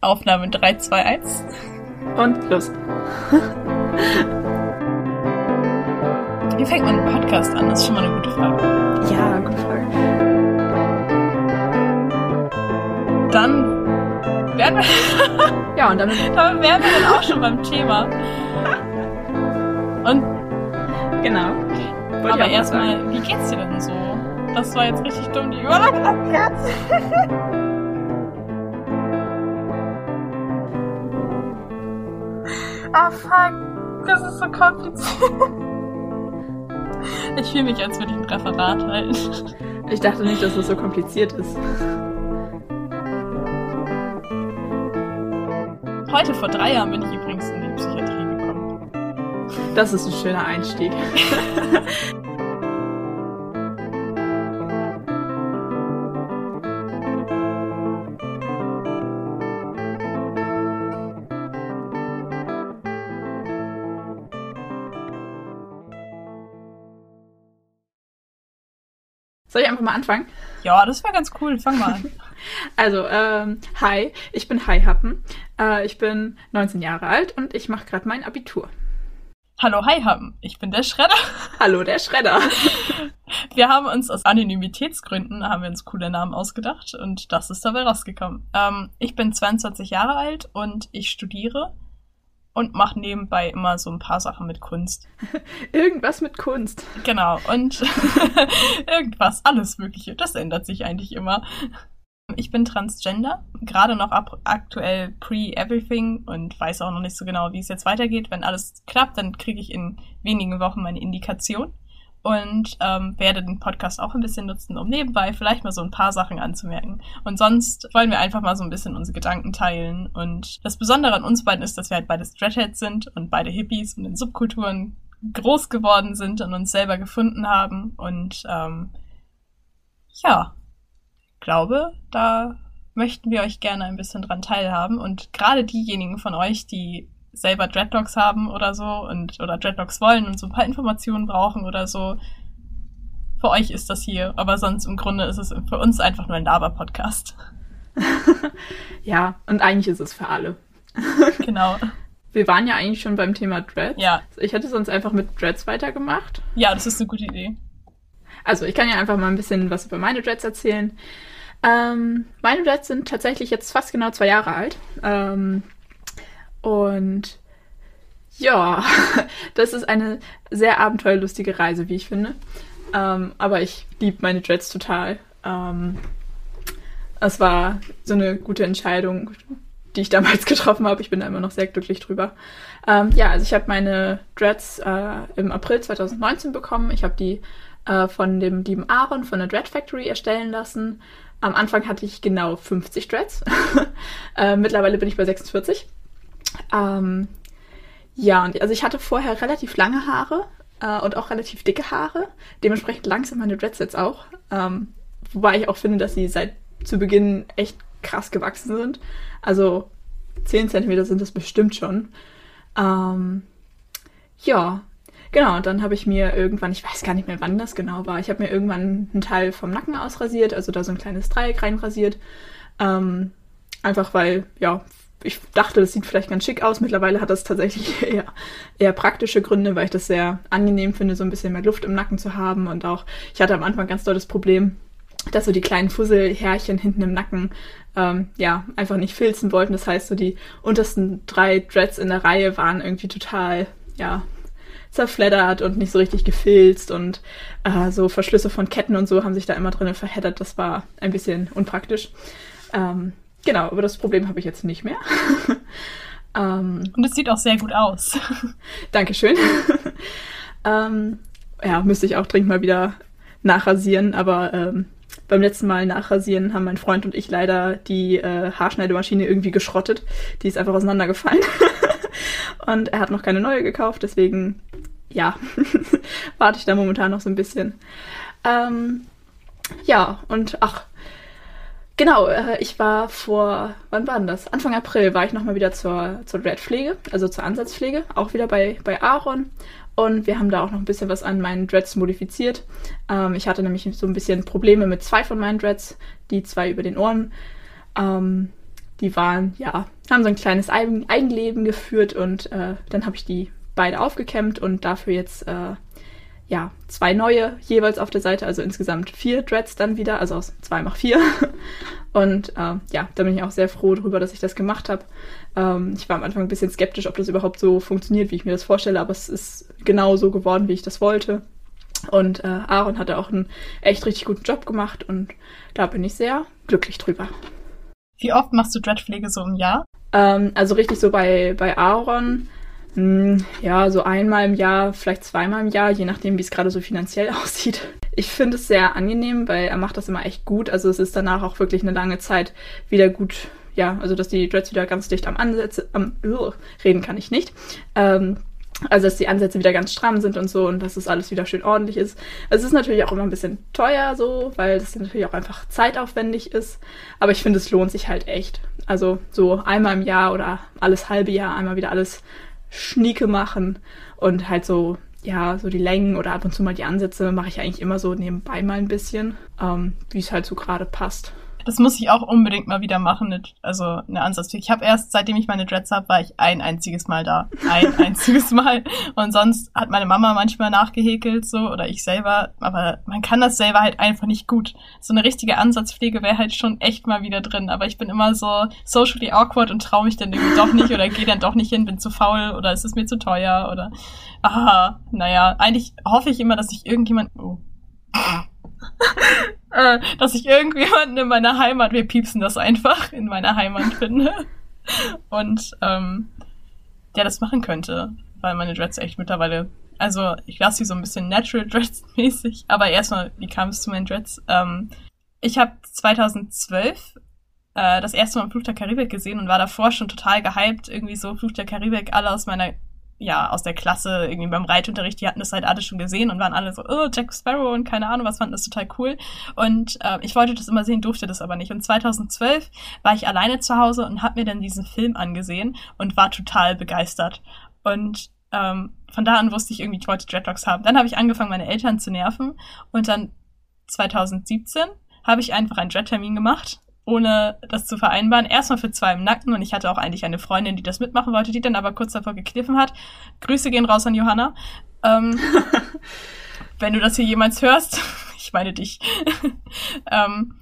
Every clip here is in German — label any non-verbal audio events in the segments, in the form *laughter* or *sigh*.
Aufnahme 3, 2, 1. Und los. *laughs* Wie fängt man einen Podcast an? Das ist schon mal eine gute Frage. Ja, gute Frage. Dann wären wir, *laughs* Ja, und damit. damit wären wir dann auch schon beim Thema. Und Genau. Wollte aber erstmal, wie geht's dir denn so? Das war jetzt richtig dumm, die Überleitung jetzt. *laughs* Ah, fuck. Das ist so kompliziert. Ich fühle mich, als würde ich ein Referat halten. Ich dachte nicht, dass es so kompliziert ist. Heute vor drei Jahren bin ich übrigens in die Psychiatrie gekommen. Das ist ein schöner Einstieg. Soll ich einfach mal anfangen? Ja, das wäre ganz cool. Fang mal an. *laughs* Also, ähm, hi, ich bin Hi Happen. Äh, ich bin 19 Jahre alt und ich mache gerade mein Abitur. Hallo, hi, Happen. Ich bin der Schredder. *laughs* Hallo, der Schredder. *laughs* Wir haben uns aus Anonymitätsgründen haben wir uns coole Namen ausgedacht und das ist dabei rausgekommen. Ähm, ich bin 22 Jahre alt und ich studiere und mache nebenbei immer so ein paar Sachen mit Kunst. *laughs* Irgendwas mit Kunst. Genau, und *laughs* irgendwas, alles Mögliche. Das ändert sich eigentlich immer. Ich bin Transgender, gerade noch ab aktuell pre-everything und weiß auch noch nicht so genau, wie es jetzt weitergeht. Wenn alles klappt, dann kriege ich in wenigen Wochen meine Indikation und ähm, werde den Podcast auch ein bisschen nutzen, um nebenbei vielleicht mal so ein paar Sachen anzumerken. Und sonst wollen wir einfach mal so ein bisschen unsere Gedanken teilen. Und das Besondere an uns beiden ist, dass wir halt beide Dreadheads sind und beide Hippies und in Subkulturen groß geworden sind und uns selber gefunden haben. Und ähm, ja, glaube, da möchten wir euch gerne ein bisschen dran teilhaben. Und gerade diejenigen von euch, die selber Dreadlocks haben oder so und oder Dreadlocks wollen und so ein paar Informationen brauchen oder so, für euch ist das hier. Aber sonst im Grunde ist es für uns einfach nur ein Laber-Podcast. *laughs* Ja, und eigentlich ist es für alle. *laughs* genau. Wir waren ja eigentlich schon beim Thema Dreads. Ja. Ich hätte sonst einfach mit Dreads weitergemacht. Ja, das ist eine gute Idee. Also ich kann ja einfach mal ein bisschen was über meine Dreads erzählen. Ähm, meine Dreads sind tatsächlich jetzt fast genau zwei Jahre alt. Ähm, und ja, *laughs* das ist eine sehr abenteuerlustige Reise, wie ich finde. Ähm, aber ich liebe meine Dreads total. Ähm, es war so eine gute Entscheidung, die ich damals *laughs* getroffen habe. Ich bin da immer noch sehr glücklich drüber. Ähm, ja, also ich habe meine Dreads äh, im April 2019 bekommen. Ich habe die äh, von dem lieben Aaron von der Dread Factory erstellen lassen. Am Anfang hatte ich genau 50 Dreads. *laughs* äh, mittlerweile bin ich bei 46. Ähm, ja, und also ich hatte vorher relativ lange Haare äh, und auch relativ dicke Haare. Dementsprechend langsam meine Dreads jetzt auch. Ähm, wobei ich auch finde, dass sie seit zu Beginn echt krass gewachsen sind. Also 10 cm sind das bestimmt schon. Ähm, ja, genau. Und dann habe ich mir irgendwann, ich weiß gar nicht mehr, wann das genau war, ich habe mir irgendwann einen Teil vom Nacken ausrasiert, also da so ein kleines Dreieck reinrasiert. Ähm, einfach weil, ja, ich dachte, das sieht vielleicht ganz schick aus. Mittlerweile hat das tatsächlich *laughs* eher, eher praktische Gründe, weil ich das sehr angenehm finde, so ein bisschen mehr Luft im Nacken zu haben. Und auch, ich hatte am Anfang ganz doll das Problem, dass so die kleinen Fusselhärchen hinten im Nacken ähm, ja einfach nicht filzen wollten. Das heißt, so die untersten drei Dreads in der Reihe waren irgendwie total ja zerfleddert und nicht so richtig gefilzt und äh, so Verschlüsse von Ketten und so haben sich da immer drinnen verheddert. Das war ein bisschen unpraktisch. Ähm, genau, aber das Problem habe ich jetzt nicht mehr. *laughs* ähm, Und es sieht auch sehr gut aus. *laughs* Dankeschön. *laughs* ähm, ja, müsste ich auch dringend mal wieder nachrasieren, aber ähm, beim letzten Mal nachrasieren haben mein Freund und ich leider die äh, Haarschneidemaschine irgendwie geschrottet. Die ist einfach auseinandergefallen. und er hat noch keine neue gekauft, deswegen ja, warte ich da momentan noch so ein bisschen. Ähm, ja, und ach, genau, äh, ich war vor, wann war denn das? Anfang April war ich nochmal wieder zur, zur Dreadpflege, also zur Ansatzpflege, auch wieder bei, bei Aaron. Und wir haben da auch noch ein bisschen was an meinen Dreads modifiziert. Ähm, ich hatte nämlich so ein bisschen Probleme mit zwei von meinen Dreads, die zwei über den Ohren. Ähm, die waren, ja, haben so ein kleines Eigenleben geführt und äh, dann habe ich die beide aufgekämmt und dafür jetzt äh, ja, zwei neue jeweils auf der Seite, also insgesamt vier Dreads dann wieder, also aus zwei mach vier. *laughs* Und äh, ja, da bin ich auch sehr froh darüber, dass ich das gemacht habe. Ähm, ich war am Anfang ein bisschen skeptisch, ob das überhaupt so funktioniert, wie ich mir das vorstelle, aber es ist genau so geworden, wie ich das wollte. Und äh, Aaron hatte auch einen echt richtig guten Job gemacht und da bin ich sehr glücklich drüber. Wie oft machst du Dreadpflege so im Jahr? Ähm, also richtig so bei, bei Aaron ja, so einmal im Jahr, vielleicht zweimal im Jahr, je nachdem, wie es gerade so finanziell *laughs* aussieht. Ich finde es sehr angenehm, weil er macht das immer echt gut. Also es ist danach auch wirklich eine lange Zeit wieder gut, ja, also dass die Dreads wieder ganz dicht am Ansätze, am uh, reden kann ich nicht. Ähm, also, dass die Ansätze wieder ganz stramm sind und so und dass es alles wieder schön ordentlich ist. Es ist natürlich auch immer ein bisschen teuer so, weil es natürlich auch einfach zeitaufwendig ist. Aber ich finde, es lohnt sich halt echt. Also, so einmal im Jahr oder alles halbe Jahr einmal wieder alles Schnieke machen und halt so, ja, so die Längen oder ab und zu mal die Ansätze mache ich eigentlich immer so nebenbei mal ein bisschen, ähm, wie es halt so gerade passt. Das muss ich auch unbedingt mal wieder machen, also eine Ansatzpflege. Ich habe erst, seitdem ich meine Dreads habe, war ich ein einziges Mal da. Ein *laughs* einziges Mal. Und sonst hat meine Mama manchmal nachgehäkelt so oder ich selber. Aber man kann das selber halt einfach nicht gut. So eine richtige Ansatzpflege wäre halt schon echt mal wieder drin. Aber ich bin immer so socially awkward und traue mich dann irgendwie doch nicht oder gehe dann doch nicht hin, bin zu faul oder ist es mir zu teuer oder ah, naja, eigentlich hoffe ich immer, dass ich irgendjemand. Oh. *laughs* Äh, dass ich irgendjemanden in meiner Heimat, wir piepsen das einfach, in meiner Heimat finde. Und ähm, der das machen könnte, weil meine Dreads echt mittlerweile, also ich lasse sie so ein bisschen Natural Dreads mäßig, aber erstmal, wie kam es zu meinen Dreads? Ähm, ich habe 2012 äh, das erste Mal Fluch der Karibik gesehen und war davor schon total gehypt, irgendwie so Fluch der Karibik, alle aus meiner ja, aus der Klasse irgendwie beim Reitunterricht, die hatten das halt alle schon gesehen und waren alle so, oh, Jack Sparrow und keine Ahnung, was fanden das total cool. Und äh, ich wollte das immer sehen, durfte das aber nicht. Und 2012 war ich alleine zu Hause und habe mir dann diesen Film angesehen und war total begeistert. Und ähm, von da an wusste ich irgendwie, ich wollte Dreadlocks haben. Dann habe ich angefangen, meine Eltern zu nerven und dann 2017 habe ich einfach einen Dread-Termin gemacht ohne das zu vereinbaren. Erstmal für zwei im Nacken und ich hatte auch eigentlich eine Freundin, die das mitmachen wollte, die dann aber kurz davor gekniffen hat. Grüße gehen raus an Johanna. Ähm, *laughs* wenn du das hier jemals hörst, *laughs* ich meine dich. *laughs* ähm,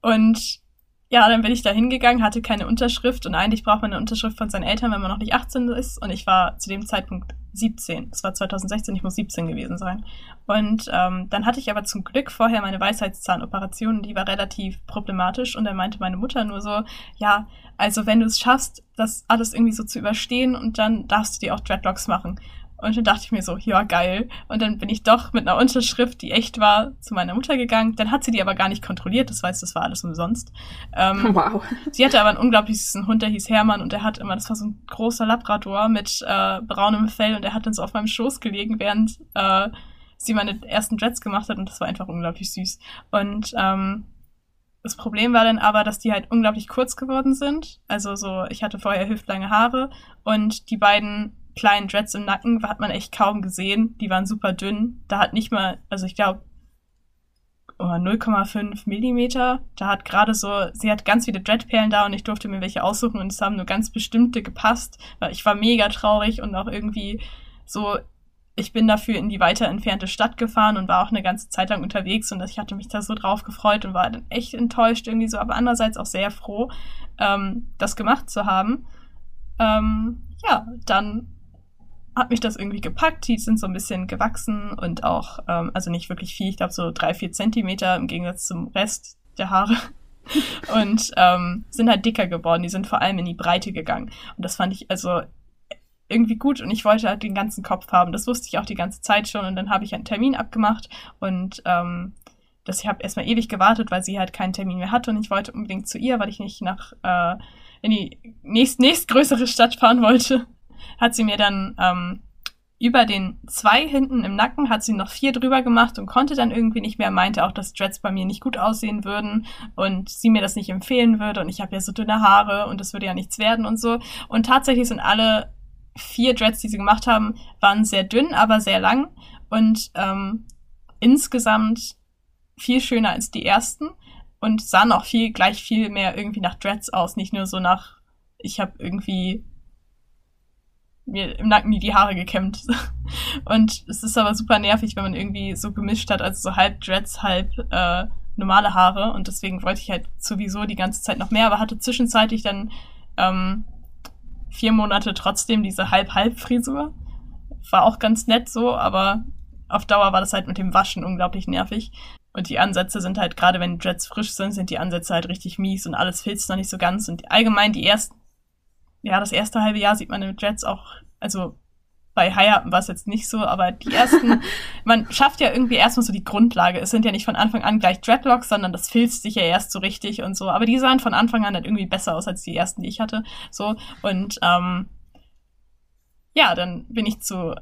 und ja, dann bin ich da hingegangen, hatte keine Unterschrift und eigentlich braucht man eine Unterschrift von seinen Eltern, wenn man noch nicht 18 ist. Und ich war zu dem Zeitpunkt 17. Das war 2016, ich muss 17 gewesen sein. Und ähm, dann hatte ich aber zum Glück vorher meine Weisheitszahnoperation, die war relativ problematisch. Und dann meinte meine Mutter nur so, ja, also wenn du es schaffst, das alles irgendwie so zu überstehen und dann darfst du dir auch Dreadlocks machen. Und dann dachte ich mir so, ja, geil. Und dann bin ich doch mit einer Unterschrift, die echt war, zu meiner Mutter gegangen. Dann hat sie die aber gar nicht kontrolliert. Das heißt, das war alles umsonst. Ähm, *laughs* wow. Sie hatte aber einen unglaublich süßen Hund, der hieß Hermann und der hat immer, das war so ein großer Labrador mit äh, braunem Fell und der hat dann so auf meinem Schoß gelegen, während äh, sie meine ersten Dreads gemacht hat und das war einfach unglaublich süß. Und ähm, das Problem war dann aber, dass die halt unglaublich kurz geworden sind. Also so, ich hatte vorher hüftlange Haare und die beiden kleinen Dreads im Nacken hat man echt kaum gesehen. Die waren super dünn. Da hat nicht mal, also ich glaube, oh, 0,5 Millimeter. Da hat gerade so, sie hat ganz viele Dreadperlen da und ich durfte mir welche aussuchen und es haben nur ganz bestimmte gepasst. Ich war mega traurig und auch irgendwie so, ich bin dafür in die weiter entfernte Stadt gefahren und war auch eine ganze Zeit lang unterwegs und ich hatte mich da so drauf gefreut und war dann echt enttäuscht irgendwie so, aber andererseits auch sehr froh, ähm, das gemacht zu haben. Ähm, ja, dann hat mich das irgendwie gepackt. Die sind so ein bisschen gewachsen und auch, ähm, also nicht wirklich viel, ich glaube so drei, vier Zentimeter im Gegensatz zum Rest der Haare. *laughs* und ähm, sind halt dicker geworden. Die sind vor allem in die Breite gegangen. Und das fand ich also irgendwie gut und ich wollte halt den ganzen Kopf haben. Das wusste ich auch die ganze Zeit schon und dann habe ich einen Termin abgemacht und ähm, das, ich habe erstmal ewig gewartet, weil sie halt keinen Termin mehr hatte und ich wollte unbedingt zu ihr, weil ich nicht nach äh, in die nächst, nächstgrößere Stadt fahren wollte hat sie mir dann ähm, über den zwei hinten im Nacken hat sie noch vier drüber gemacht und konnte dann irgendwie nicht mehr, meinte auch, dass Dreads bei mir nicht gut aussehen würden und sie mir das nicht empfehlen würde und ich habe ja so dünne Haare und das würde ja nichts werden und so. Und tatsächlich sind alle vier Dreads, die sie gemacht haben, waren sehr dünn, aber sehr lang und ähm, insgesamt viel schöner als die ersten. und sahen auch viel, gleich viel mehr irgendwie nach Dreads aus, nicht nur so nach, ich habe irgendwie mir im Nacken die Haare gekämmt. *laughs* Und es ist aber super nervig, wenn man irgendwie so gemischt hat, also so halb Dreads, halb äh, normale Haare. Und deswegen wollte ich halt sowieso die ganze Zeit noch mehr, aber hatte zwischenzeitlich dann ähm, vier Monate trotzdem diese Halb-Halb-Frisur. War auch ganz nett so, aber auf Dauer war das halt mit dem Waschen unglaublich nervig. Und die Ansätze sind halt, gerade wenn Dreads frisch sind, sind die Ansätze halt richtig mies und alles filzt noch nicht so ganz. Und allgemein die ersten, ja, das erste halbe Jahr sieht man in Dreads auch, also bei High war es jetzt nicht so, aber die ersten, *laughs* man schafft ja irgendwie erstmal so die Grundlage. Es sind ja nicht von Anfang an gleich Dreadlocks, sondern das filzt sich ja erst so richtig und so. Aber die sahen von Anfang an halt irgendwie besser aus als die ersten, die ich hatte. So. Und ähm, ja, dann bin ich zu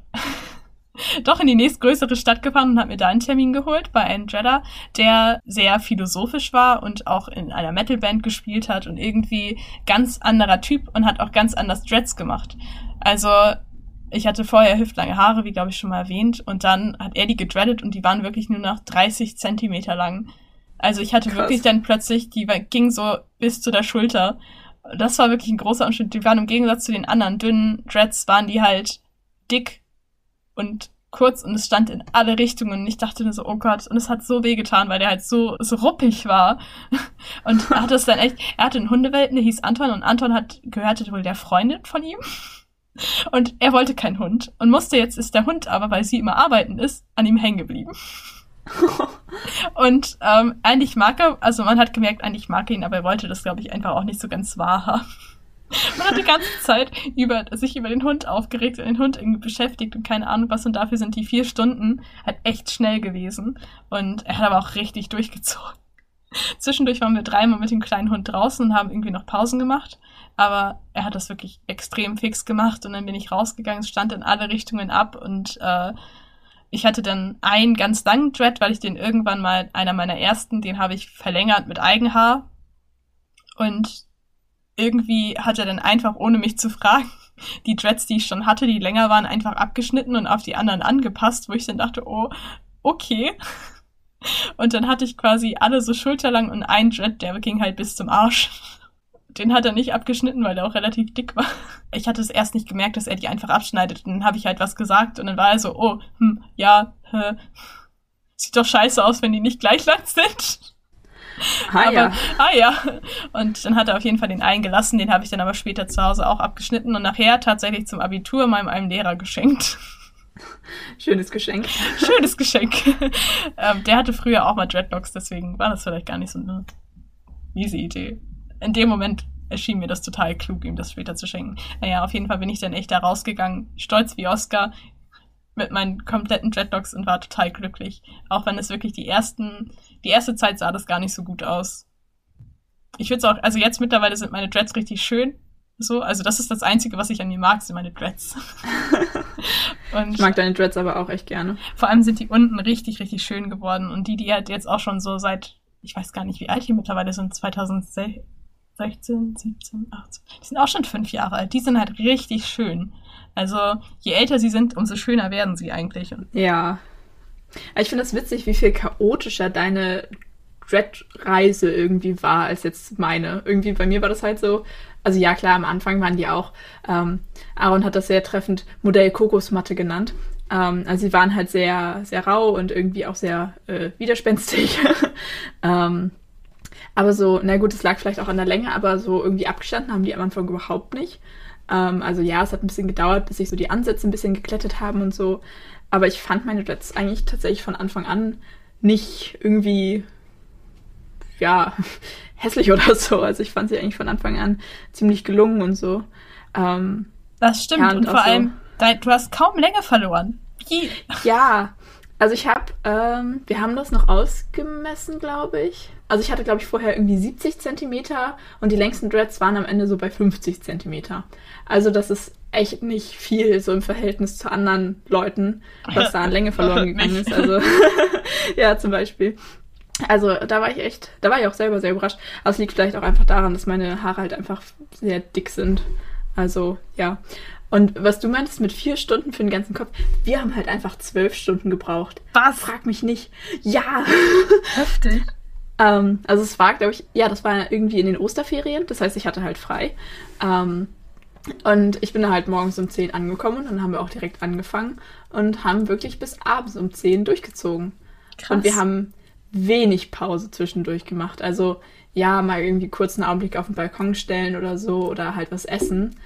doch in die nächstgrößere Stadt gefahren und habe mir da einen Termin geholt bei einem Jeddah, der sehr philosophisch war und auch in einer Metalband gespielt hat und irgendwie ganz anderer Typ und hat auch ganz anders Dreads gemacht. Also ich hatte vorher hüftlange Haare, wie glaube ich schon mal erwähnt, und dann hat er die gedreadet und die waren wirklich nur noch 30 Zentimeter lang. Also ich hatte Krass. wirklich dann plötzlich, die ging so bis zu der Schulter. Das war wirklich ein großer Unterschied. Die waren im Gegensatz zu den anderen dünnen Dreads, waren die halt dick und kurz und es stand in alle Richtungen und ich dachte nur so, oh Gott, und es hat so weh getan, weil der halt so, so ruppig war. *laughs* Und er hat es dann echt, er hatte einen Hundewelten, der hieß Anton und Anton hat gehörte wohl der Freundin von ihm. *laughs* Und er wollte keinen Hund und musste jetzt ist der Hund aber, weil sie immer arbeiten ist, an ihm hängen geblieben. *laughs* und ähm, eigentlich mag er, also man hat gemerkt, eigentlich mag er ihn, aber er wollte das, glaube ich, einfach auch nicht so ganz wahr haben. Man hat die ganze Zeit über, sich über den Hund aufgeregt und den Hund irgendwie beschäftigt und keine Ahnung was. Und dafür sind die vier Stunden halt echt schnell gewesen. Und er hat aber auch richtig durchgezogen. Zwischendurch waren wir dreimal mit dem kleinen Hund draußen und haben irgendwie noch Pausen gemacht. Aber er hat das wirklich extrem fix gemacht und dann bin ich rausgegangen, stand in alle Richtungen ab und äh, ich hatte dann einen ganz langen Dread, weil ich den irgendwann mal, einer meiner ersten, den habe ich verlängert mit Eigenhaar. Und irgendwie hat er dann einfach, ohne mich zu fragen, die Dreads, die ich schon hatte, die länger waren, einfach abgeschnitten und auf die anderen angepasst, wo ich dann dachte, oh, okay. Und dann hatte ich quasi alle so schulterlang und ein Dread, der ging halt bis zum Arsch. Den hat er nicht abgeschnitten, weil der auch relativ dick war. Ich hatte es erst nicht gemerkt, dass er die einfach abschneidet. Und dann habe ich halt was gesagt und dann war er so, oh, hm, ja, äh, sieht doch scheiße aus, wenn die nicht gleich lang sind. Ah, aber, ja. ah ja. Und dann hat er auf jeden Fall den einen gelassen, den habe ich dann aber später zu Hause auch abgeschnitten und nachher tatsächlich zum Abitur meinem einem Lehrer geschenkt. Schönes Geschenk. Schönes Geschenk. ähm, der hatte früher auch mal Dreadlocks, deswegen war das vielleicht gar nicht so eine miese Idee. In dem Moment erschien mir das total klug, ihm das später zu schenken. Naja, auf jeden Fall bin ich dann echt da rausgegangen, stolz wie Oscar, mit meinen kompletten Dreadlocks und war total glücklich. Auch wenn es wirklich die ersten die erste Zeit sah das gar nicht so gut aus. Ich würde es auch, also jetzt mittlerweile sind meine Dreads richtig schön. So, also das ist das Einzige, was ich an mir mag, sind meine Dreads. *laughs* und ich mag deine Dreads aber auch echt gerne. Vor allem sind die unten richtig, richtig schön geworden. Und die, die halt jetzt auch schon so seit, ich weiß gar nicht, wie alt die mittlerweile sind, 2016, 17, 18. Die sind auch schon fünf Jahre alt. Die sind halt richtig schön. Also je älter sie sind, umso schöner werden sie eigentlich. Ja, ich finde es das witzig, wie viel chaotischer deine Dread-Reise irgendwie war als jetzt meine. Irgendwie bei mir war das halt so, also ja klar, am Anfang waren die auch, ähm, Aaron hat das sehr treffend Modell Kokosmatte genannt. Ähm, also sie waren halt sehr, sehr rau und irgendwie auch sehr äh, widerspenstig. *laughs* ähm, aber so, na gut, es lag vielleicht auch an der Länge, aber so irgendwie abgestanden haben die am Anfang überhaupt nicht. Ähm, also ja, es hat ein bisschen gedauert, bis sich so die Ansätze ein bisschen geklettet haben und so. Aber ich fand meine Dreads eigentlich tatsächlich von Anfang an nicht irgendwie, ja, *laughs* hässlich oder so. Also ich fand sie eigentlich von Anfang an ziemlich gelungen und so. Ähm, das stimmt. Ja, und, und vor allem, dein, du hast kaum Länge verloren. Wie? Ja, also ich habe, ähm, wir haben das noch ausgemessen, glaube ich. Also ich hatte, glaube ich, vorher irgendwie 70 Zentimeter und die längsten Dreads waren am Ende so bei 50 Zentimeter. Also das ist echt nicht viel so im Verhältnis zu anderen Leuten, was da an Länge *laughs* verloren gegangen ist. Also *laughs* ja, zum Beispiel. Also da war ich echt, da war ich auch selber sehr überrascht. Aber es liegt vielleicht auch einfach daran, dass meine Haare halt einfach sehr dick sind. Also ja. Und was du meintest mit vier Stunden für den ganzen Kopf, wir haben halt einfach zwölf Stunden gebraucht. Was? Frag mich nicht. Ja. Heftig. Ähm, also es war, glaube ich, ja, das war irgendwie in den Osterferien. Das heißt, ich hatte halt frei. Ähm, und ich bin da halt morgens um 10 angekommen und dann haben wir auch direkt angefangen und haben wirklich bis abends um 10 durchgezogen. Krass. Und wir haben wenig Pause zwischendurch gemacht. Also ja, mal irgendwie kurz einen Augenblick auf den Balkon stellen oder so oder halt was essen.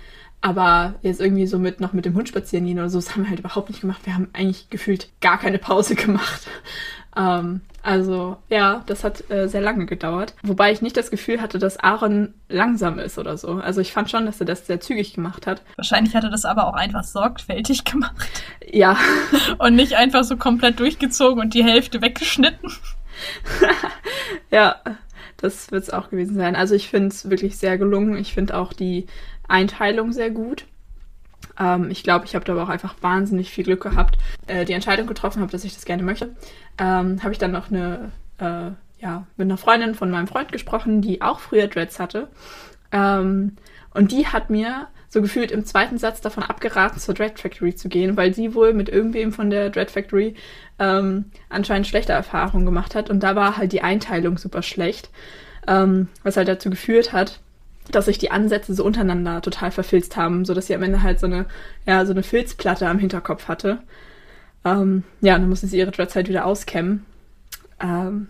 Aber jetzt irgendwie so mit noch mit dem Hund spazieren gehen oder so, das haben wir halt überhaupt nicht gemacht. Wir haben eigentlich gefühlt gar keine Pause *laughs* gemacht. Ähm, also ja, das hat äh, sehr lange gedauert. Wobei ich nicht das Gefühl hatte, dass Aaron langsam ist oder so. Also ich fand schon, dass er das sehr zügig gemacht hat. Wahrscheinlich hat er das aber auch einfach sorgfältig gemacht. Ja. *laughs* und nicht einfach so komplett durchgezogen und die Hälfte weggeschnitten. *laughs* ja, das wird es auch gewesen sein. Also ich finde es wirklich sehr gelungen. Ich finde auch die Einteilung sehr gut. Ähm, ich glaube, ich habe da aber auch einfach wahnsinnig viel Glück gehabt, äh, die Entscheidung getroffen habe, dass ich das gerne möchte. Ähm, habe ich dann noch eine, äh, ja, mit einer Freundin von meinem Freund gesprochen, die auch früher Dreads hatte. Ähm, und die hat mir so gefühlt im zweiten Satz davon abgeraten, zur Dread Factory zu gehen, weil sie wohl mit irgendwem von der Dread Factory ähm, anscheinend schlechte Erfahrungen gemacht hat. Und da war halt die Einteilung super schlecht, ähm, was halt dazu geführt hat, dass sich die Ansätze so untereinander total verfilzt haben, sodass sie am Ende halt so eine, ja, so eine Filzplatte am Hinterkopf hatte. Ähm, ja, dann musste sie ihre Dreads halt wieder auskämmen. Ähm,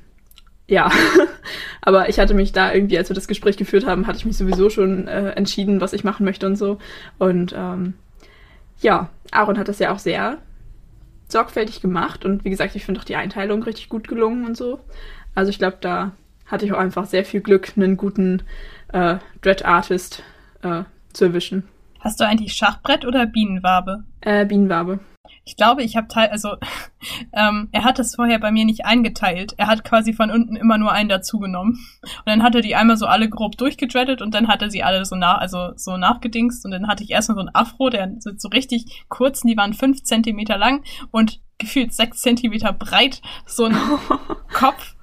ja, *laughs* aber ich hatte mich da irgendwie, als wir das Gespräch geführt haben, hatte ich mich sowieso schon äh, entschieden, was ich machen möchte und so. Und ähm, ja, Aaron hat das ja auch sehr sorgfältig gemacht und wie gesagt, ich finde auch die Einteilung richtig gut gelungen und so. Also ich glaube, da hatte ich auch einfach sehr viel Glück, einen guten äh, Dread Artist äh, zu erwischen. Hast du eigentlich Schachbrett oder Bienenwabe? Äh, Bienenwabe. Ich glaube, ich habe teil, also *laughs* ähm, er hat das vorher bei mir nicht eingeteilt. Er hat quasi von unten immer nur einen dazugenommen. Und dann hat er die einmal so alle grob durchgedreadet und dann hat er sie alle so nach, also so nachgedingst. Und dann hatte ich erstmal so ein Afro, der so richtig kurz, die waren fünf Zentimeter lang und gefühlt sechs Zentimeter breit, so ein *laughs* Kopf.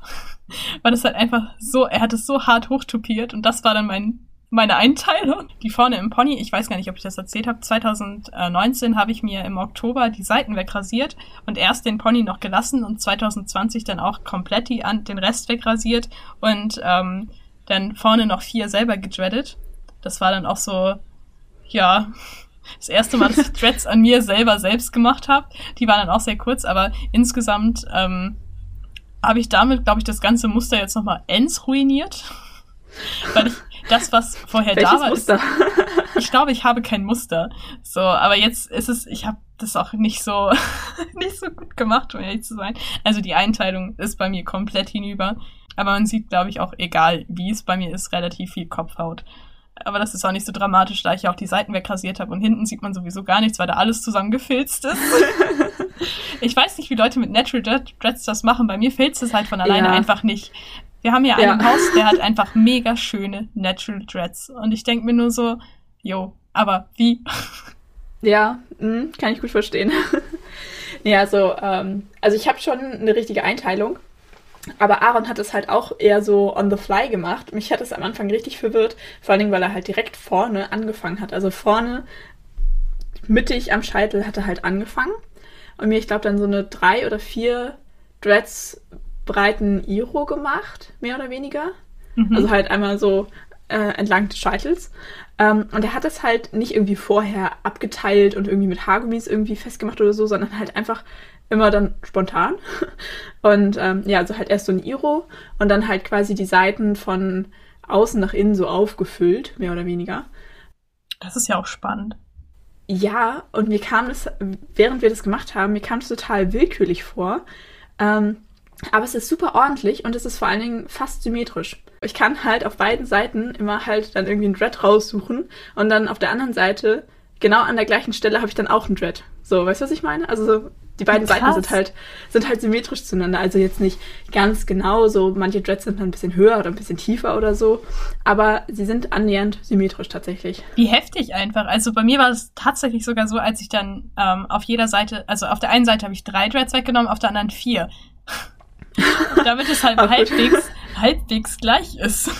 Weil das halt einfach so, er hat es so hart hochtupiert und das war dann mein meine Einteilung. Die vorne im Pony, ich weiß gar nicht, ob ich das erzählt habe, 2019 habe ich mir im Oktober die Seiten wegrasiert und erst den Pony noch gelassen und 2020 dann auch komplett die, den Rest wegrasiert und ähm, dann vorne noch vier selber gedreadet. Das war dann auch so, ja, das erste Mal, dass ich *laughs* Dreads an mir selber selbst gemacht habe. Die waren dann auch sehr kurz, aber insgesamt ähm, habe ich damit, glaube ich, das ganze Muster jetzt nochmal ends ruiniert. *laughs* Weil ich das, was vorher Welches da war, Muster? Ist, *laughs* ich glaube, ich habe kein Muster. So, aber jetzt ist es, ich habe das auch nicht so, *laughs* nicht so gut gemacht, um ehrlich zu sein. Also die Einteilung ist bei mir komplett hinüber. Aber man sieht, glaube ich, auch, egal wie es bei mir ist, relativ viel Kopfhaut. Aber das ist auch nicht so dramatisch, da ich ja auch die Seiten wegrasiert habe und hinten sieht man sowieso gar nichts, weil da alles zusammengefilzt ist. Ich weiß nicht, wie Leute mit Natural Dreads das machen. Bei mir filzt es halt von alleine ja. einfach nicht. Wir haben ja einen ja. Haus, der hat einfach mega schöne Natural Dreads. Und ich denke mir nur so, jo, aber wie? Ja, mh, kann ich gut verstehen. *laughs* ja, also, ähm, also ich habe schon eine richtige Einteilung. Aber Aaron hat es halt auch eher so on the fly gemacht. Mich hat es am Anfang richtig verwirrt, vor allen Dingen, weil er halt direkt vorne angefangen hat. Also vorne mittig am Scheitel hat er halt angefangen und mir, ich glaube, dann so eine drei oder vier Dreads breiten Iro gemacht, mehr oder weniger. Mhm. Also halt einmal so äh, entlang des Scheitels. Ähm, und er hat das halt nicht irgendwie vorher abgeteilt und irgendwie mit Haargummis irgendwie festgemacht oder so, sondern halt einfach immer dann spontan. *laughs* Und ähm, ja, also halt erst so ein Iro und dann halt quasi die Seiten von außen nach innen so aufgefüllt, mehr oder weniger. Das ist ja auch spannend. Ja, und mir kam es, während wir das gemacht haben, mir kam es total willkürlich vor. Ähm, aber es ist super ordentlich und es ist vor allen Dingen fast symmetrisch. Ich kann halt auf beiden Seiten immer halt dann irgendwie ein Dread raussuchen und dann auf der anderen Seite, genau an der gleichen Stelle, habe ich dann auch ein Dread. So, weißt du, was ich meine? Also die beiden Krass. Seiten sind halt, sind halt symmetrisch zueinander. Also jetzt nicht ganz genau so. Manche Dreads sind dann ein bisschen höher oder ein bisschen tiefer oder so. Aber sie sind annähernd symmetrisch tatsächlich. Wie heftig einfach. Also bei mir war es tatsächlich sogar so, als ich dann ähm, auf jeder Seite, also auf der einen Seite habe ich drei Dreads weggenommen, auf der anderen vier. *laughs* Damit es halt halbwegs, halbwegs gleich ist.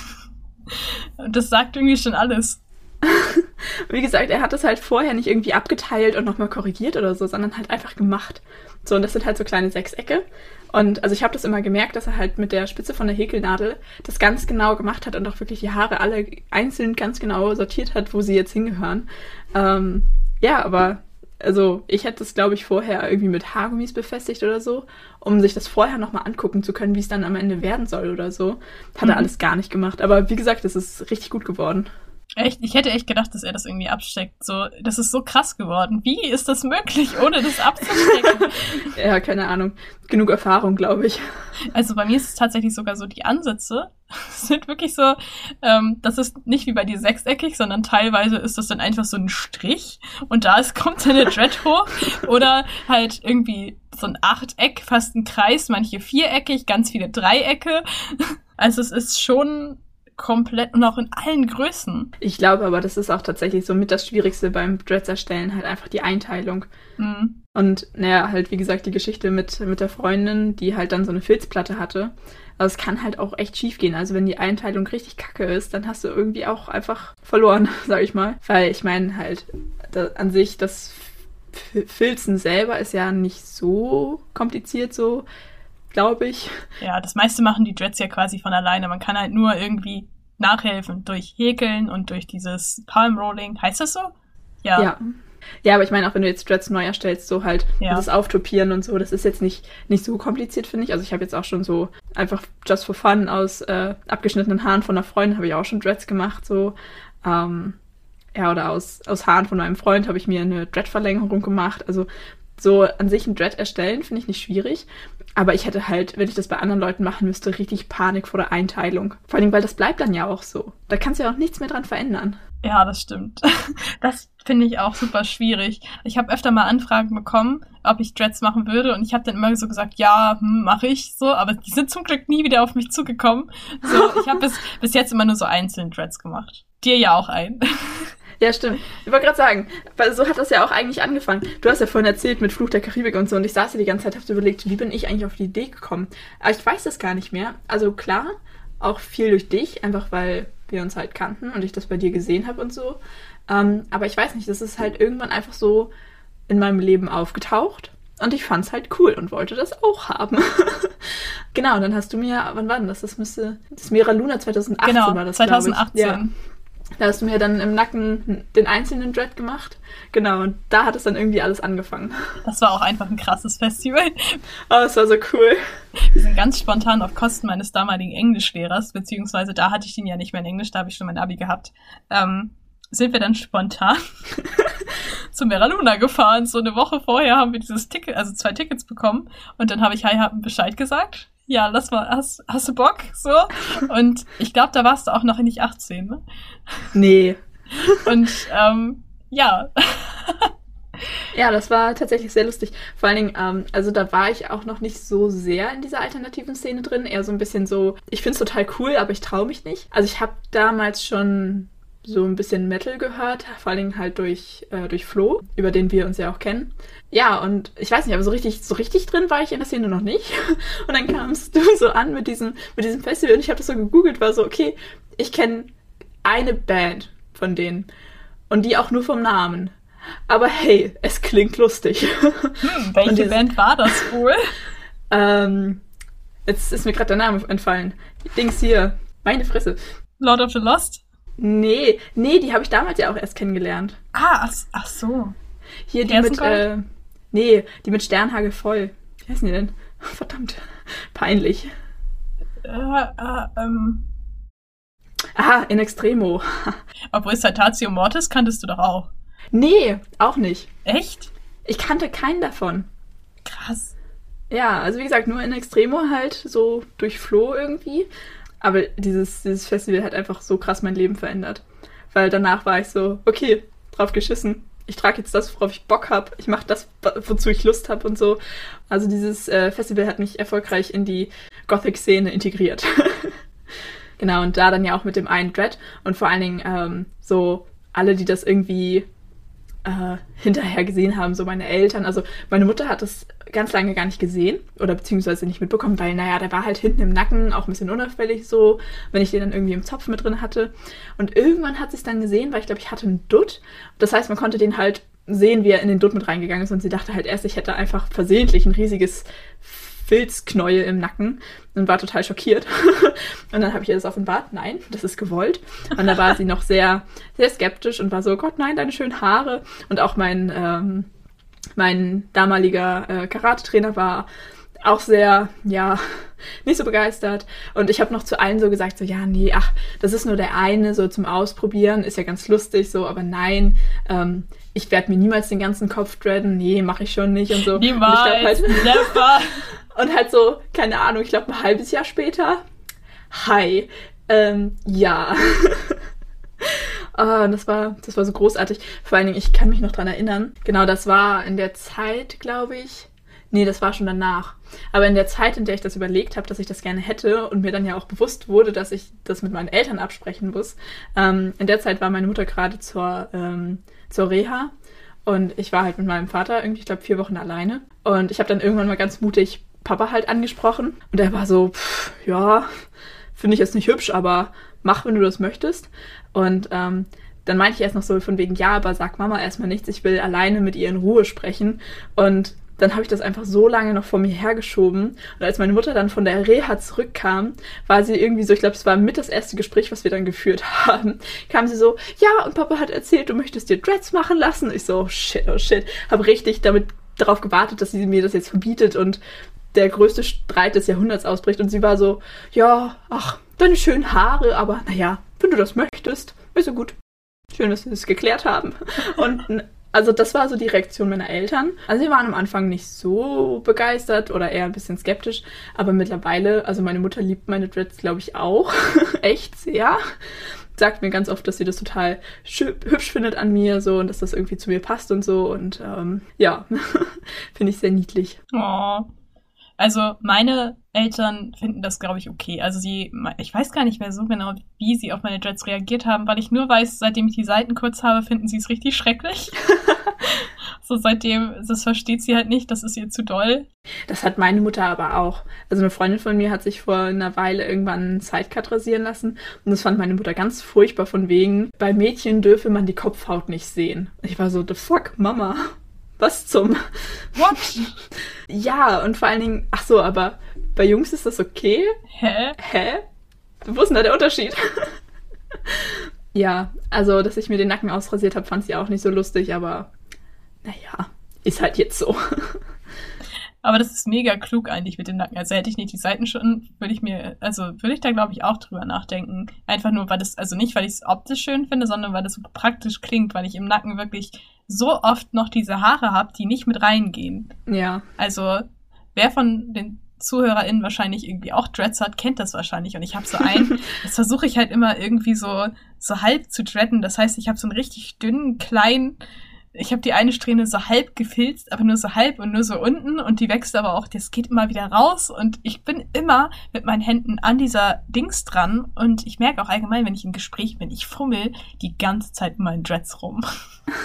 Und das sagt irgendwie schon alles. *laughs* Wie gesagt, er hat das halt vorher nicht irgendwie abgeteilt und nochmal korrigiert oder so, sondern halt einfach gemacht. So, und das sind halt so kleine Sechsecke. Und also ich habe das immer gemerkt, dass er halt mit der Spitze von der Häkelnadel das ganz genau gemacht hat und auch wirklich die Haare alle einzeln ganz genau sortiert hat, wo sie jetzt hingehören. Ähm, ja, aber also ich hätte das, glaube ich, vorher irgendwie mit Haargummis befestigt oder so, um sich das vorher nochmal angucken zu können, wie es dann am Ende werden soll oder so. Hat mhm. er alles gar nicht gemacht. Aber wie gesagt, es ist richtig gut geworden. Echt? Ich hätte echt gedacht, dass er das irgendwie absteckt. So, das ist so krass geworden. Wie ist das möglich, ohne das abzustecken? *laughs* ja, keine Ahnung. Genug Erfahrung, glaube ich. Also bei mir ist es tatsächlich sogar so, die Ansätze *laughs* sind wirklich so, ähm, das ist nicht wie bei dir sechseckig, sondern teilweise ist das dann einfach so ein Strich und da ist, *laughs* kommt dann eine Dread hoch oder halt irgendwie so ein Achteck, fast ein Kreis, manche viereckig, ganz viele Dreiecke. Also es ist schon komplett und auch in allen Größen. Ich glaube aber, das ist auch tatsächlich so mit das Schwierigste beim Dreads erstellen, halt einfach die Einteilung. Mhm. Und naja, halt wie gesagt die Geschichte mit, mit der Freundin, die halt dann so eine Filzplatte hatte. Also es kann halt auch echt schief gehen. Also wenn die Einteilung richtig kacke ist, dann hast du irgendwie auch einfach verloren, *laughs* sag ich mal. Weil ich meine halt, an sich das Filzen selber ist ja nicht so kompliziert so glaube ich. Ja, das meiste machen die Dreads ja quasi von alleine. Man kann halt nur irgendwie nachhelfen durch Häkeln und durch dieses Palm Rolling. Heißt das so? Ja. Ja, ja aber ich meine, auch wenn du jetzt Dreads neu erstellst, so halt ja. das Auftopieren und so, das ist jetzt nicht, nicht so kompliziert, finde ich. Also ich habe jetzt auch schon so einfach just for fun aus äh, abgeschnittenen Haaren von einer Freundin habe ich auch schon Dreads gemacht, so. Ähm, ja, oder aus, aus Haaren von meinem Freund habe ich mir eine Dread-Verlängerung gemacht. Also so an sich ein Dread erstellen finde ich nicht schwierig. Aber ich hätte halt, wenn ich das bei anderen Leuten machen müsste, richtig Panik vor der Einteilung. Vor allem, weil das bleibt dann ja auch so. Da kannst du ja auch nichts mehr dran verändern. Ja, das stimmt. *laughs* Das finde ich auch super schwierig. Ich habe öfter mal Anfragen bekommen, ob ich Dreads machen würde und ich habe dann immer so gesagt, ja, hm, mache ich so, aber die sind zum Glück nie wieder auf mich zugekommen. So, ich habe bis, *laughs* bis jetzt immer nur so einzelne Dreads gemacht. Dir ja auch ein. *laughs* Ja, stimmt. Ich wollte gerade sagen, weil so hat das ja auch eigentlich angefangen. Du hast ja vorhin erzählt mit Fluch der Karibik und so und ich saß ja die ganze Zeit, hab überlegt, wie bin ich eigentlich auf die Idee gekommen? Aber ich weiß das gar nicht mehr. Also klar, auch viel durch dich, einfach weil wir uns halt kannten und ich das bei dir gesehen habe und so. Ähm, aber ich weiß nicht, das ist halt irgendwann einfach so in meinem Leben aufgetaucht. Und ich fand's halt cool und wollte das auch haben. *laughs* genau, und dann hast du mir, wann war denn das? Das müsste, das Mira Luna 2018 genau, war das, 2018. Ja. Da hast du mir dann im Nacken den einzelnen Dread gemacht. Genau, und da hat es dann irgendwie alles angefangen. Das war auch einfach ein krasses Festival. Oh, es war so cool. Wir sind ganz spontan auf Kosten meines damaligen Englischlehrers, beziehungsweise da hatte ich ihn ja nicht mehr in Englisch, da habe ich schon mein Abi gehabt. Ähm, sind wir dann spontan *laughs* zu Mera Luna gefahren. So eine Woche vorher haben wir dieses Ticket, also zwei Tickets bekommen. Und dann habe ich Hi Happen Bescheid gesagt ja, lass mal, hast, hast du Bock? So. Und ich glaube, da warst du auch noch nicht 18, ne? Nee. Und ähm, ja. Ja, das war tatsächlich sehr lustig. Vor allen Dingen, ähm, also da war ich auch noch nicht so sehr in dieser alternativen Szene drin. Eher so ein bisschen so, ich find's total cool, aber ich traue mich nicht. Also ich habe damals schon so ein bisschen Metal gehört, vor allen Dingen halt durch, äh, durch Flo, über den wir uns ja auch kennen. Ja, und ich weiß nicht, aber so richtig, so richtig drin war ich in der Szene noch nicht. *laughs* Und dann kamst du so an mit diesem, mit diesem Festival und ich habe das so gegoogelt, war so, okay, ich kenne eine Band von denen. Und die auch nur vom Namen. Aber hey, es klingt lustig. Hm, *laughs* welche dieses, Band war das wohl? *laughs* ähm, jetzt ist mir gerade der Name entfallen. Dings hier, meine Fresse. Lord of the Lost? Nee, nee, die habe ich damals ja auch erst kennengelernt. Ah, ach, ach so. Hier die mit, äh, nee, die mit Sternhagel voll. Wie heißen die denn? *laughs* Verdammt, peinlich. Äh, äh, ähm. Ah, in Extremo. *laughs* Obwohl Citatio Mortis kanntest du doch auch. Nee, auch nicht. Echt? Ich kannte keinen davon. Krass. Ja, also wie gesagt, nur in Extremo halt so durch Flo irgendwie. Aber dieses, dieses Festival hat einfach so krass mein Leben verändert. Weil danach war ich so, okay, drauf geschissen. Ich trage jetzt das, worauf ich Bock habe. Ich mache das, wozu ich Lust habe und so. Also dieses äh, Festival hat mich erfolgreich in die Gothic-Szene integriert. *laughs* genau, und da dann ja auch mit dem einen Dread und vor allen Dingen ähm, so alle, die das irgendwie äh, hinterher gesehen haben, so meine Eltern. Also meine Mutter hat das ganz lange gar nicht gesehen oder beziehungsweise nicht mitbekommen, weil, naja, der war halt hinten im Nacken, auch ein bisschen unauffällig so, wenn ich den dann irgendwie im Zopf mit drin hatte. Und irgendwann hat sie es dann gesehen, weil ich glaube, ich hatte einen Dutt. Das heißt, man konnte den halt sehen, wie er in den Dutt mit reingegangen ist und sie dachte halt erst, ich hätte einfach versehentlich ein riesiges Filzknäuel im Nacken und war total schockiert. *laughs* und dann habe ich ihr das offenbart, nein, das ist gewollt. Und da war sie noch sehr, sehr skeptisch und war so, Gott, nein, deine schönen Haare. Und auch mein, ähm, mein damaliger äh, Karate-Trainer war auch sehr, ja, *laughs* nicht so begeistert. Und ich habe noch zu allen so gesagt, so, ja, nee, ach, das ist nur der eine, so zum Ausprobieren, ist ja ganz lustig, so, aber nein, ähm, ich werde mir niemals den ganzen Kopf dreaden, nee, mache ich schon nicht und so. Niemals, und halt, *laughs* never. Und halt so, keine Ahnung, ich glaube ein halbes Jahr später. Hi. Ähm, ja. *laughs* oh, das war, das war so großartig. Vor allen Dingen, ich kann mich noch dran erinnern. Genau, das war in der Zeit, glaube ich. Nee, das war schon danach. Aber in der Zeit, in der ich das überlegt habe, dass ich das gerne hätte und mir dann ja auch bewusst wurde, dass ich das mit meinen Eltern absprechen muss, ähm, in der Zeit war meine Mutter gerade zur, ähm, zur Reha und ich war halt mit meinem Vater irgendwie, ich glaube, vier Wochen alleine. Und ich habe dann irgendwann mal ganz mutig Papa halt angesprochen und er war so, pff, ja, finde ich jetzt nicht hübsch, aber mach, wenn du das möchtest. Und ähm, dann meinte ich erst noch so von wegen, ja, aber sag Mama erstmal nichts, ich will alleine mit ihr in Ruhe sprechen. Und dann habe ich das einfach so lange noch vor mir hergeschoben. Und als meine Mutter dann von der Reha zurückkam, war sie irgendwie so, ich glaube, es war mit das erste Gespräch, was wir dann geführt *laughs* haben, kam sie so, ja, und Papa hat erzählt, du möchtest dir Dreads machen lassen. Ich so, oh shit, oh shit. Habe richtig damit darauf gewartet, dass sie mir das jetzt verbietet und der größte Streit des Jahrhunderts ausbricht. Und sie war so, ja, ach, deine schönen Haare, aber naja, wenn du das möchtest, ist so gut. Schön, dass wir das geklärt haben. Und also das war so die Reaktion meiner Eltern. Also sie waren am Anfang nicht so begeistert oder eher ein bisschen skeptisch, aber mittlerweile, also meine Mutter liebt meine Dreads, glaube ich, auch. *laughs* Echt sehr. Sagt mir ganz oft, dass sie das total hübsch findet an mir so und dass das irgendwie zu mir passt und so. Und ähm, ja, *laughs* finde ich sehr niedlich. Oh, also meine Eltern finden das, glaube ich, okay. Also sie, ich weiß gar nicht mehr so genau, wie sie auf meine Dreads reagiert haben, weil ich nur weiß, seitdem ich die Seiten kurz habe, finden sie es richtig schrecklich. *laughs* so seitdem, das versteht sie halt nicht, das ist ihr zu doll. Das hat meine Mutter aber auch. Also eine Freundin von mir hat sich vor einer Weile irgendwann einen Sidecut rasieren lassen und das fand meine Mutter ganz furchtbar von wegen, bei Mädchen dürfe man die Kopfhaut nicht sehen. Ich war so, the fuck, Mama. Was zum? What? *laughs* ja, und vor allen Dingen, ach so, aber bei Jungs ist das okay? Hä? Hä? Wo ist denn da der Unterschied? *laughs* ja, also, dass ich mir den Nacken ausrasiert habe, fand sie auch nicht so lustig, aber naja, ist halt jetzt so. *laughs* Aber das ist mega klug eigentlich mit den Nacken. Also hätte ich nicht die Seiten schon, würde ich mir, also würde ich da glaube ich auch drüber nachdenken. Einfach nur, weil das, also nicht, weil ich es optisch schön finde, sondern weil das so praktisch klingt, weil ich im Nacken wirklich so oft noch diese Haare habe, die nicht mit reingehen. Ja. Also, wer von den ZuhörerInnen wahrscheinlich irgendwie auch Dreads hat, kennt das wahrscheinlich. Und ich habe so einen, *laughs* das versuche ich halt immer irgendwie so, so halb zu dreaden. Das heißt, ich habe so einen richtig dünnen, kleinen, ich habe die eine Strähne so halb gefilzt, aber nur so halb und nur so unten und die wächst aber auch, das geht immer wieder raus und ich bin immer mit meinen Händen an dieser Dings dran und ich merke auch allgemein, wenn ich im Gespräch bin, ich fummel die ganze Zeit in meinen Dreads rum.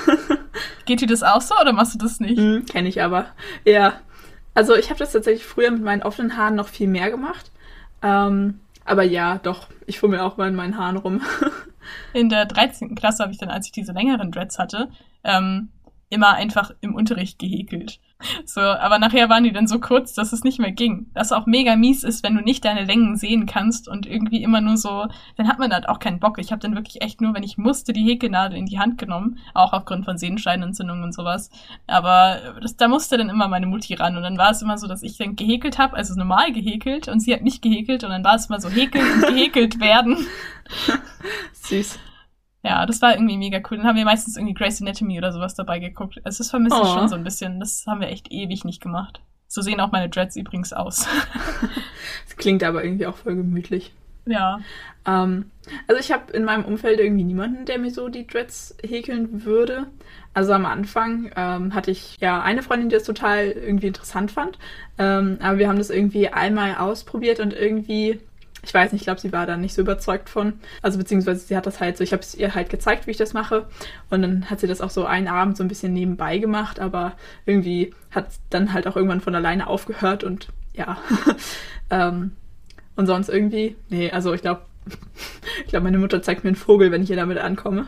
*laughs* geht dir das auch so oder machst du das nicht? Mhm, Kenne ich aber. Ja. Also ich habe das tatsächlich früher mit meinen offenen Haaren noch viel mehr gemacht. Ähm, aber ja, doch, ich fummel auch mal in meinen Haaren rum. *laughs* In der 13. Klasse habe ich dann, als ich diese längeren Dreads hatte, ähm, immer einfach im Unterricht gehäkelt. So, aber nachher waren die dann so kurz, dass es nicht mehr ging. Das auch mega mies ist, wenn du nicht deine Längen sehen kannst und irgendwie immer nur so, dann hat man halt auch keinen Bock. Ich habe dann wirklich echt nur, wenn ich musste, die Häkelnadel in die Hand genommen, auch aufgrund von Sehenscheinentzündungen und sowas. Aber das, da musste dann immer meine Mutti ran und dann war es immer so, dass ich dann gehäkelt habe, also normal gehäkelt und sie hat nicht gehäkelt und dann war es immer so häkeln und gehäkelt werden. *laughs* Süß. Ja, das war irgendwie mega cool. Dann haben wir meistens irgendwie Grey's Anatomy oder sowas dabei geguckt. Also das vermisse ich Oh. schon so ein bisschen. Das haben wir echt ewig nicht gemacht. So sehen auch meine Dreads übrigens aus. *laughs* Das klingt aber irgendwie auch voll gemütlich. ja. Ähm, also ich habe in meinem Umfeld irgendwie niemanden, der mir so die Dreads häkeln würde. Also am Anfang ähm, hatte ich ja eine Freundin, die das total irgendwie interessant fand. Ähm, aber wir haben das irgendwie einmal ausprobiert und irgendwie ich weiß nicht, ich glaube, sie war da nicht so überzeugt von. Also beziehungsweise sie hat das halt so, ich habe es ihr halt gezeigt, wie ich das mache. Und dann hat sie das auch so einen Abend so ein bisschen nebenbei gemacht, aber irgendwie hat dann halt auch irgendwann von alleine aufgehört und ja. *laughs* ähm, und sonst irgendwie, nee, also ich glaube, *laughs* ich glaube, meine Mutter zeigt mir einen Vogel, wenn ich hier damit ankomme.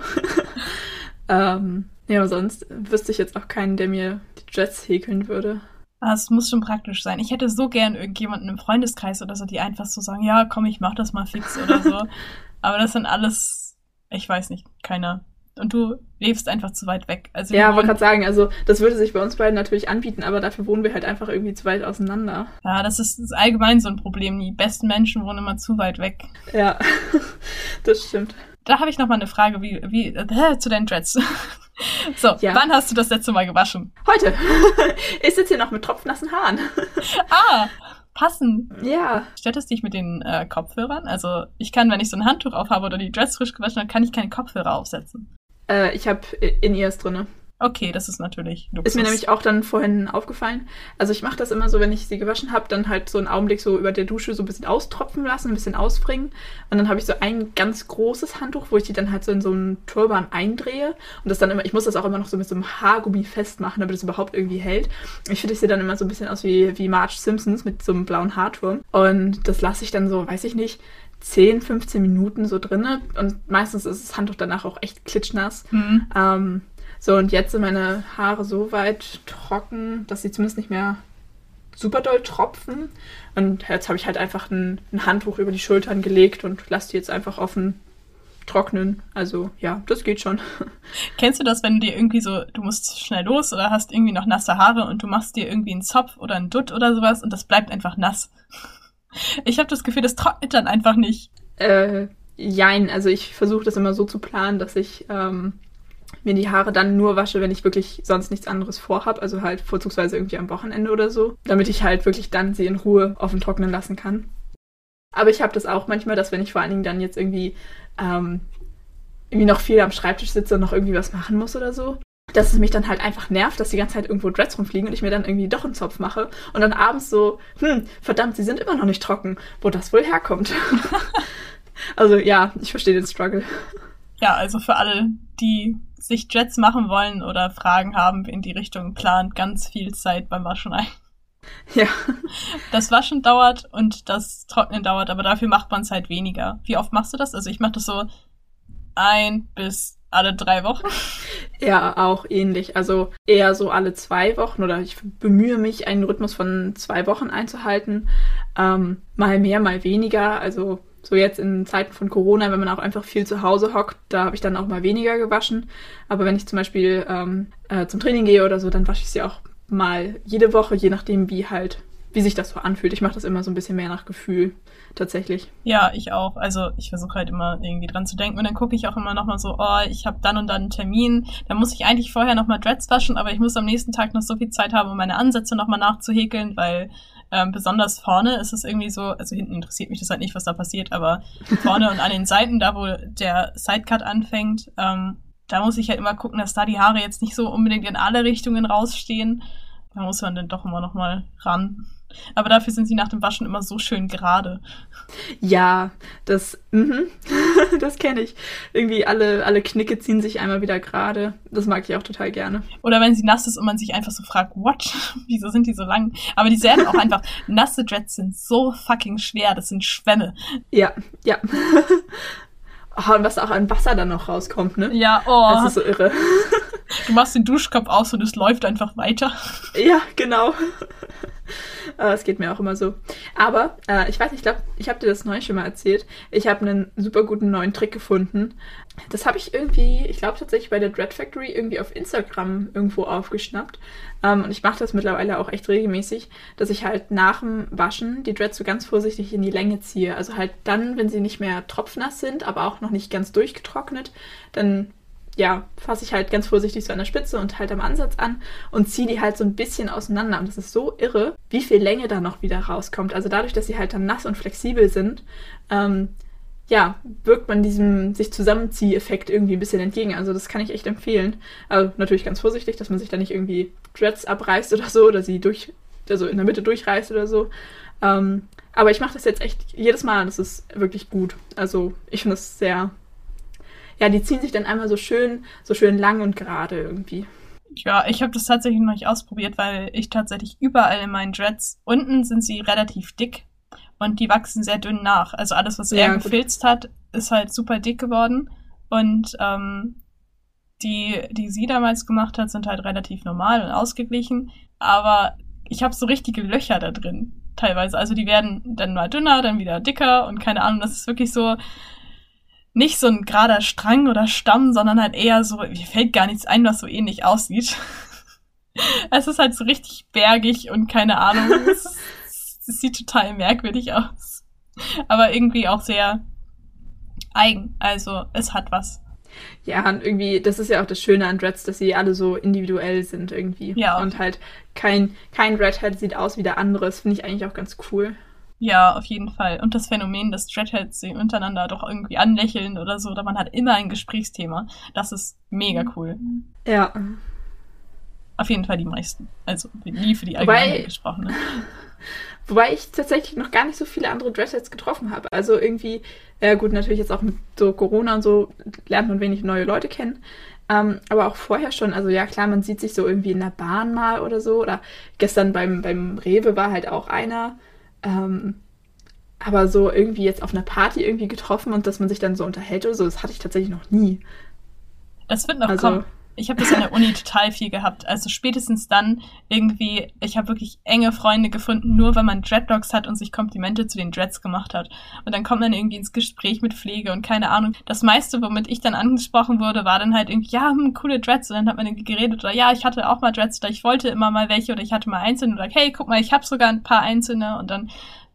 *laughs* ähm, ja, aber sonst wüsste ich jetzt auch keinen, der mir die Dreads häkeln würde. Das ah, muss schon praktisch sein. Ich hätte so gern irgendjemanden im Freundeskreis oder so, die einfach so sagen, ja, komm, ich mach das mal fix oder so. *laughs* Aber das sind alles, ich weiß nicht, keiner. Und du lebst einfach zu weit weg. Also ja, wollte gerade sagen, also das würde sich bei uns beiden natürlich anbieten, aber dafür wohnen wir halt einfach irgendwie zu weit auseinander. Ja, das ist, das ist allgemein so ein Problem. Die besten Menschen wohnen immer zu weit weg. Ja, *laughs* das stimmt. Da habe ich noch mal eine Frage, wie, wie äh, zu deinen Dreads. *laughs* *laughs* so, ja. wann hast du das letzte Mal gewaschen? Heute. *laughs* ich sitze hier noch mit tropfnassen Haaren. *laughs* ah, passen. Ja. Stört es dich mit den äh, Kopfhörern? Also ich kann, wenn ich so ein Handtuch aufhabe oder die Dress frisch gewaschen habe, kann ich keine Kopfhörer aufsetzen. Äh, ich habe In-Ears drinne. Okay, das ist natürlich Luxus. Ist mir nämlich auch dann vorhin aufgefallen. Also ich mache das immer so, wenn ich sie gewaschen habe, dann halt so einen Augenblick so über der Dusche so ein bisschen austropfen lassen, ein bisschen ausbringen. Und dann habe ich so ein ganz großes Handtuch, wo ich die dann halt so in so einen Turban eindrehe. Und das dann immer, ich muss das auch immer noch so mit so einem Haargummi festmachen, damit es überhaupt irgendwie hält. Ich finde, ich sehe dann immer so ein bisschen aus wie, wie Marge Simpsons mit so einem blauen Haarturm. Und das lasse ich dann so, weiß ich nicht, 10, 15 Minuten so drinne. Und meistens ist das Handtuch danach auch echt klitschnass. Mhm. Ähm, so, und jetzt sind meine Haare so weit trocken, dass sie zumindest nicht mehr super doll tropfen. Und jetzt habe ich halt einfach ein, ein, Handtuch über die Schultern gelegt und lasse die jetzt einfach offen trocknen. Also ja, das geht schon. *laughs* Kennst du das, wenn du dir irgendwie so, du musst schnell los oder hast irgendwie noch nasse Haare und du machst dir irgendwie einen Zopf oder einen Dutt oder sowas und das bleibt einfach nass? *laughs* Ich habe das Gefühl, das trocknet dann einfach nicht. Äh, jein, also ich versuche das immer so zu planen, dass ich ähm, mir die Haare dann nur wasche, wenn ich wirklich sonst nichts anderes vorhab, also halt vorzugsweise irgendwie am Wochenende oder so, damit ich halt wirklich dann sie in Ruhe offen trocknen lassen kann. Aber ich habe das auch manchmal, dass wenn ich vor allen Dingen dann jetzt irgendwie ähm, irgendwie noch viel am Schreibtisch sitze und noch irgendwie was machen muss oder so, dass es mich dann halt einfach nervt, dass die ganze Zeit irgendwo Dreads rumfliegen und ich mir dann irgendwie doch einen Zopf mache und dann abends so, hm, verdammt, sie sind immer noch nicht trocken, wo das wohl herkommt. *laughs* also ja, ich verstehe den Struggle. Ja, also für alle, die sich Jets machen wollen oder Fragen haben in die Richtung, plant ganz viel Zeit beim Waschen ein. *laughs* Ja. Das Waschen dauert und das Trocknen dauert, aber dafür macht man es halt weniger. Wie oft machst du das? Also ich mache das so ein bis alle drei Wochen. *laughs* Ja, auch ähnlich. Also eher so alle zwei Wochen oder ich bemühe mich, einen Rhythmus von zwei Wochen einzuhalten. Ähm, mal mehr, mal weniger. Also so jetzt in Zeiten von Corona, wenn man auch einfach viel zu Hause hockt, da habe ich dann auch mal weniger gewaschen. Aber wenn ich zum Beispiel ähm, äh, zum Training gehe oder so, dann wasche ich sie auch mal jede Woche, je nachdem, wie halt, wie sich das so anfühlt. Ich mache das immer so ein bisschen mehr nach Gefühl, tatsächlich. Ja, ich auch. Also ich versuche halt immer irgendwie dran zu denken und dann gucke ich auch immer nochmal so, oh, ich habe dann und dann einen Termin. Da muss ich eigentlich vorher nochmal Dreads waschen, aber ich muss am nächsten Tag noch so viel Zeit haben, um meine Ansätze nochmal nachzuhäkeln, weil ähm, besonders vorne ist es irgendwie so, also hinten interessiert mich das halt nicht, was da passiert, aber vorne und an den Seiten, da wo der Sidecut anfängt, ähm, da muss ich halt immer gucken, dass da die Haare jetzt nicht so unbedingt in alle Richtungen rausstehen. Da muss man dann doch immer noch mal ran. Aber dafür sind sie nach dem Waschen immer so schön gerade. Ja, das, mhm, *laughs* das kenne ich. Irgendwie alle, alle Knicke ziehen sich einmal wieder gerade. Das mag ich auch total gerne. Oder wenn sie nass ist und man sich einfach so fragt, what? *laughs* Wieso sind die so lang? Aber die werden auch einfach, *laughs* nasse Dreads sind so fucking schwer. Das sind Schwämme. Ja, ja. Oh, und was auch an Wasser dann noch rauskommt, ne? Ja, oh. Das ist so irre. Du machst den Duschkopf aus und es läuft einfach weiter. Ja, genau. Es geht mir auch immer so. Aber äh, ich weiß nicht, ich glaube, ich habe dir das neu schon mal erzählt. Ich habe einen super guten neuen Trick gefunden. Das habe ich irgendwie, ich glaube tatsächlich bei der Dread Factory irgendwie auf Instagram irgendwo aufgeschnappt. Ähm, und ich mache das mittlerweile auch echt regelmäßig, dass ich halt nach dem Waschen die Dreads so ganz vorsichtig in die Länge ziehe. Also halt dann, wenn sie nicht mehr tropfnass sind, aber auch noch nicht ganz durchgetrocknet, dann ja, fasse ich halt ganz vorsichtig so an der Spitze und halt am Ansatz an und ziehe die halt so ein bisschen auseinander. Und das ist so irre, wie viel Länge da noch wieder rauskommt. Also dadurch, dass sie halt dann nass und flexibel sind, ähm, ja, wirkt man diesem sich Zusammenzieh-Effekt irgendwie ein bisschen entgegen. Also das kann ich echt empfehlen. Also natürlich ganz vorsichtig, dass man sich da nicht irgendwie Dreads abreißt oder so oder sie durch also in der Mitte durchreißt oder so. Ähm, aber ich mache das jetzt echt jedes Mal, das ist wirklich gut. Also ich finde das sehr, ja, die ziehen sich dann einmal so schön, so schön lang und gerade irgendwie. Ja, ich habe das tatsächlich noch nicht ausprobiert, weil ich tatsächlich überall in meinen Dreads, unten sind sie relativ dick und die wachsen sehr dünn nach. Also alles, was ja, er gefilzt hat, ist halt super dick geworden. Und ähm, die, die sie damals gemacht hat, sind halt relativ normal und ausgeglichen. Aber ich habe so richtige Löcher da drin, teilweise. Also die werden dann mal dünner, dann wieder dicker und keine Ahnung. Das ist wirklich so nicht so ein gerader Strang oder Stamm, sondern halt eher so, mir fällt gar nichts ein, was so ähnlich aussieht. *laughs* es ist halt so richtig bergig und keine Ahnung. *laughs* es, es sieht total merkwürdig aus. Aber irgendwie auch sehr eigen. Also es hat was. Ja, und irgendwie, das ist ja auch das Schöne an Dreads, dass sie alle so individuell sind irgendwie. Ja. Und halt kein, kein Redhead sieht aus wie der andere. Das finde ich eigentlich auch ganz cool. Ja, auf jeden Fall. Und das Phänomen, dass Dreadheads sich untereinander doch irgendwie anlächeln oder so, oder man hat immer ein Gesprächsthema, das ist mega cool. Ja. Auf jeden Fall die meisten. Also nie für die Allgemeinheit gesprochen. Ne? *laughs* Wobei ich tatsächlich noch gar nicht so viele andere Dreadheads getroffen habe. Also irgendwie, äh, gut, natürlich jetzt auch mit so Corona und so lernt man wenig neue Leute kennen. Ähm, aber auch vorher schon, also ja klar, man sieht sich so irgendwie in der Bahn mal oder so. Oder gestern beim, beim Rewe war halt auch einer. Ähm, aber so irgendwie jetzt auf einer Party irgendwie getroffen und dass man sich dann so unterhält oder so, das hatte ich tatsächlich noch nie. Das wird noch also, kommen. Ich habe das an der Uni total viel gehabt. Also spätestens dann irgendwie, ich habe wirklich enge Freunde gefunden, nur weil man Dreadlocks hat und sich Komplimente zu den Dreads gemacht hat. Und dann kommt man irgendwie ins Gespräch mit Pflege und keine Ahnung. Das meiste, womit ich dann angesprochen wurde, war dann halt irgendwie, ja, hm, coole Dreads. Und dann hat man irgendwie geredet oder ja, ich hatte auch mal Dreads oder ich wollte immer mal welche oder ich hatte mal einzelne oder hey, guck mal, ich habe sogar ein paar einzelne und dann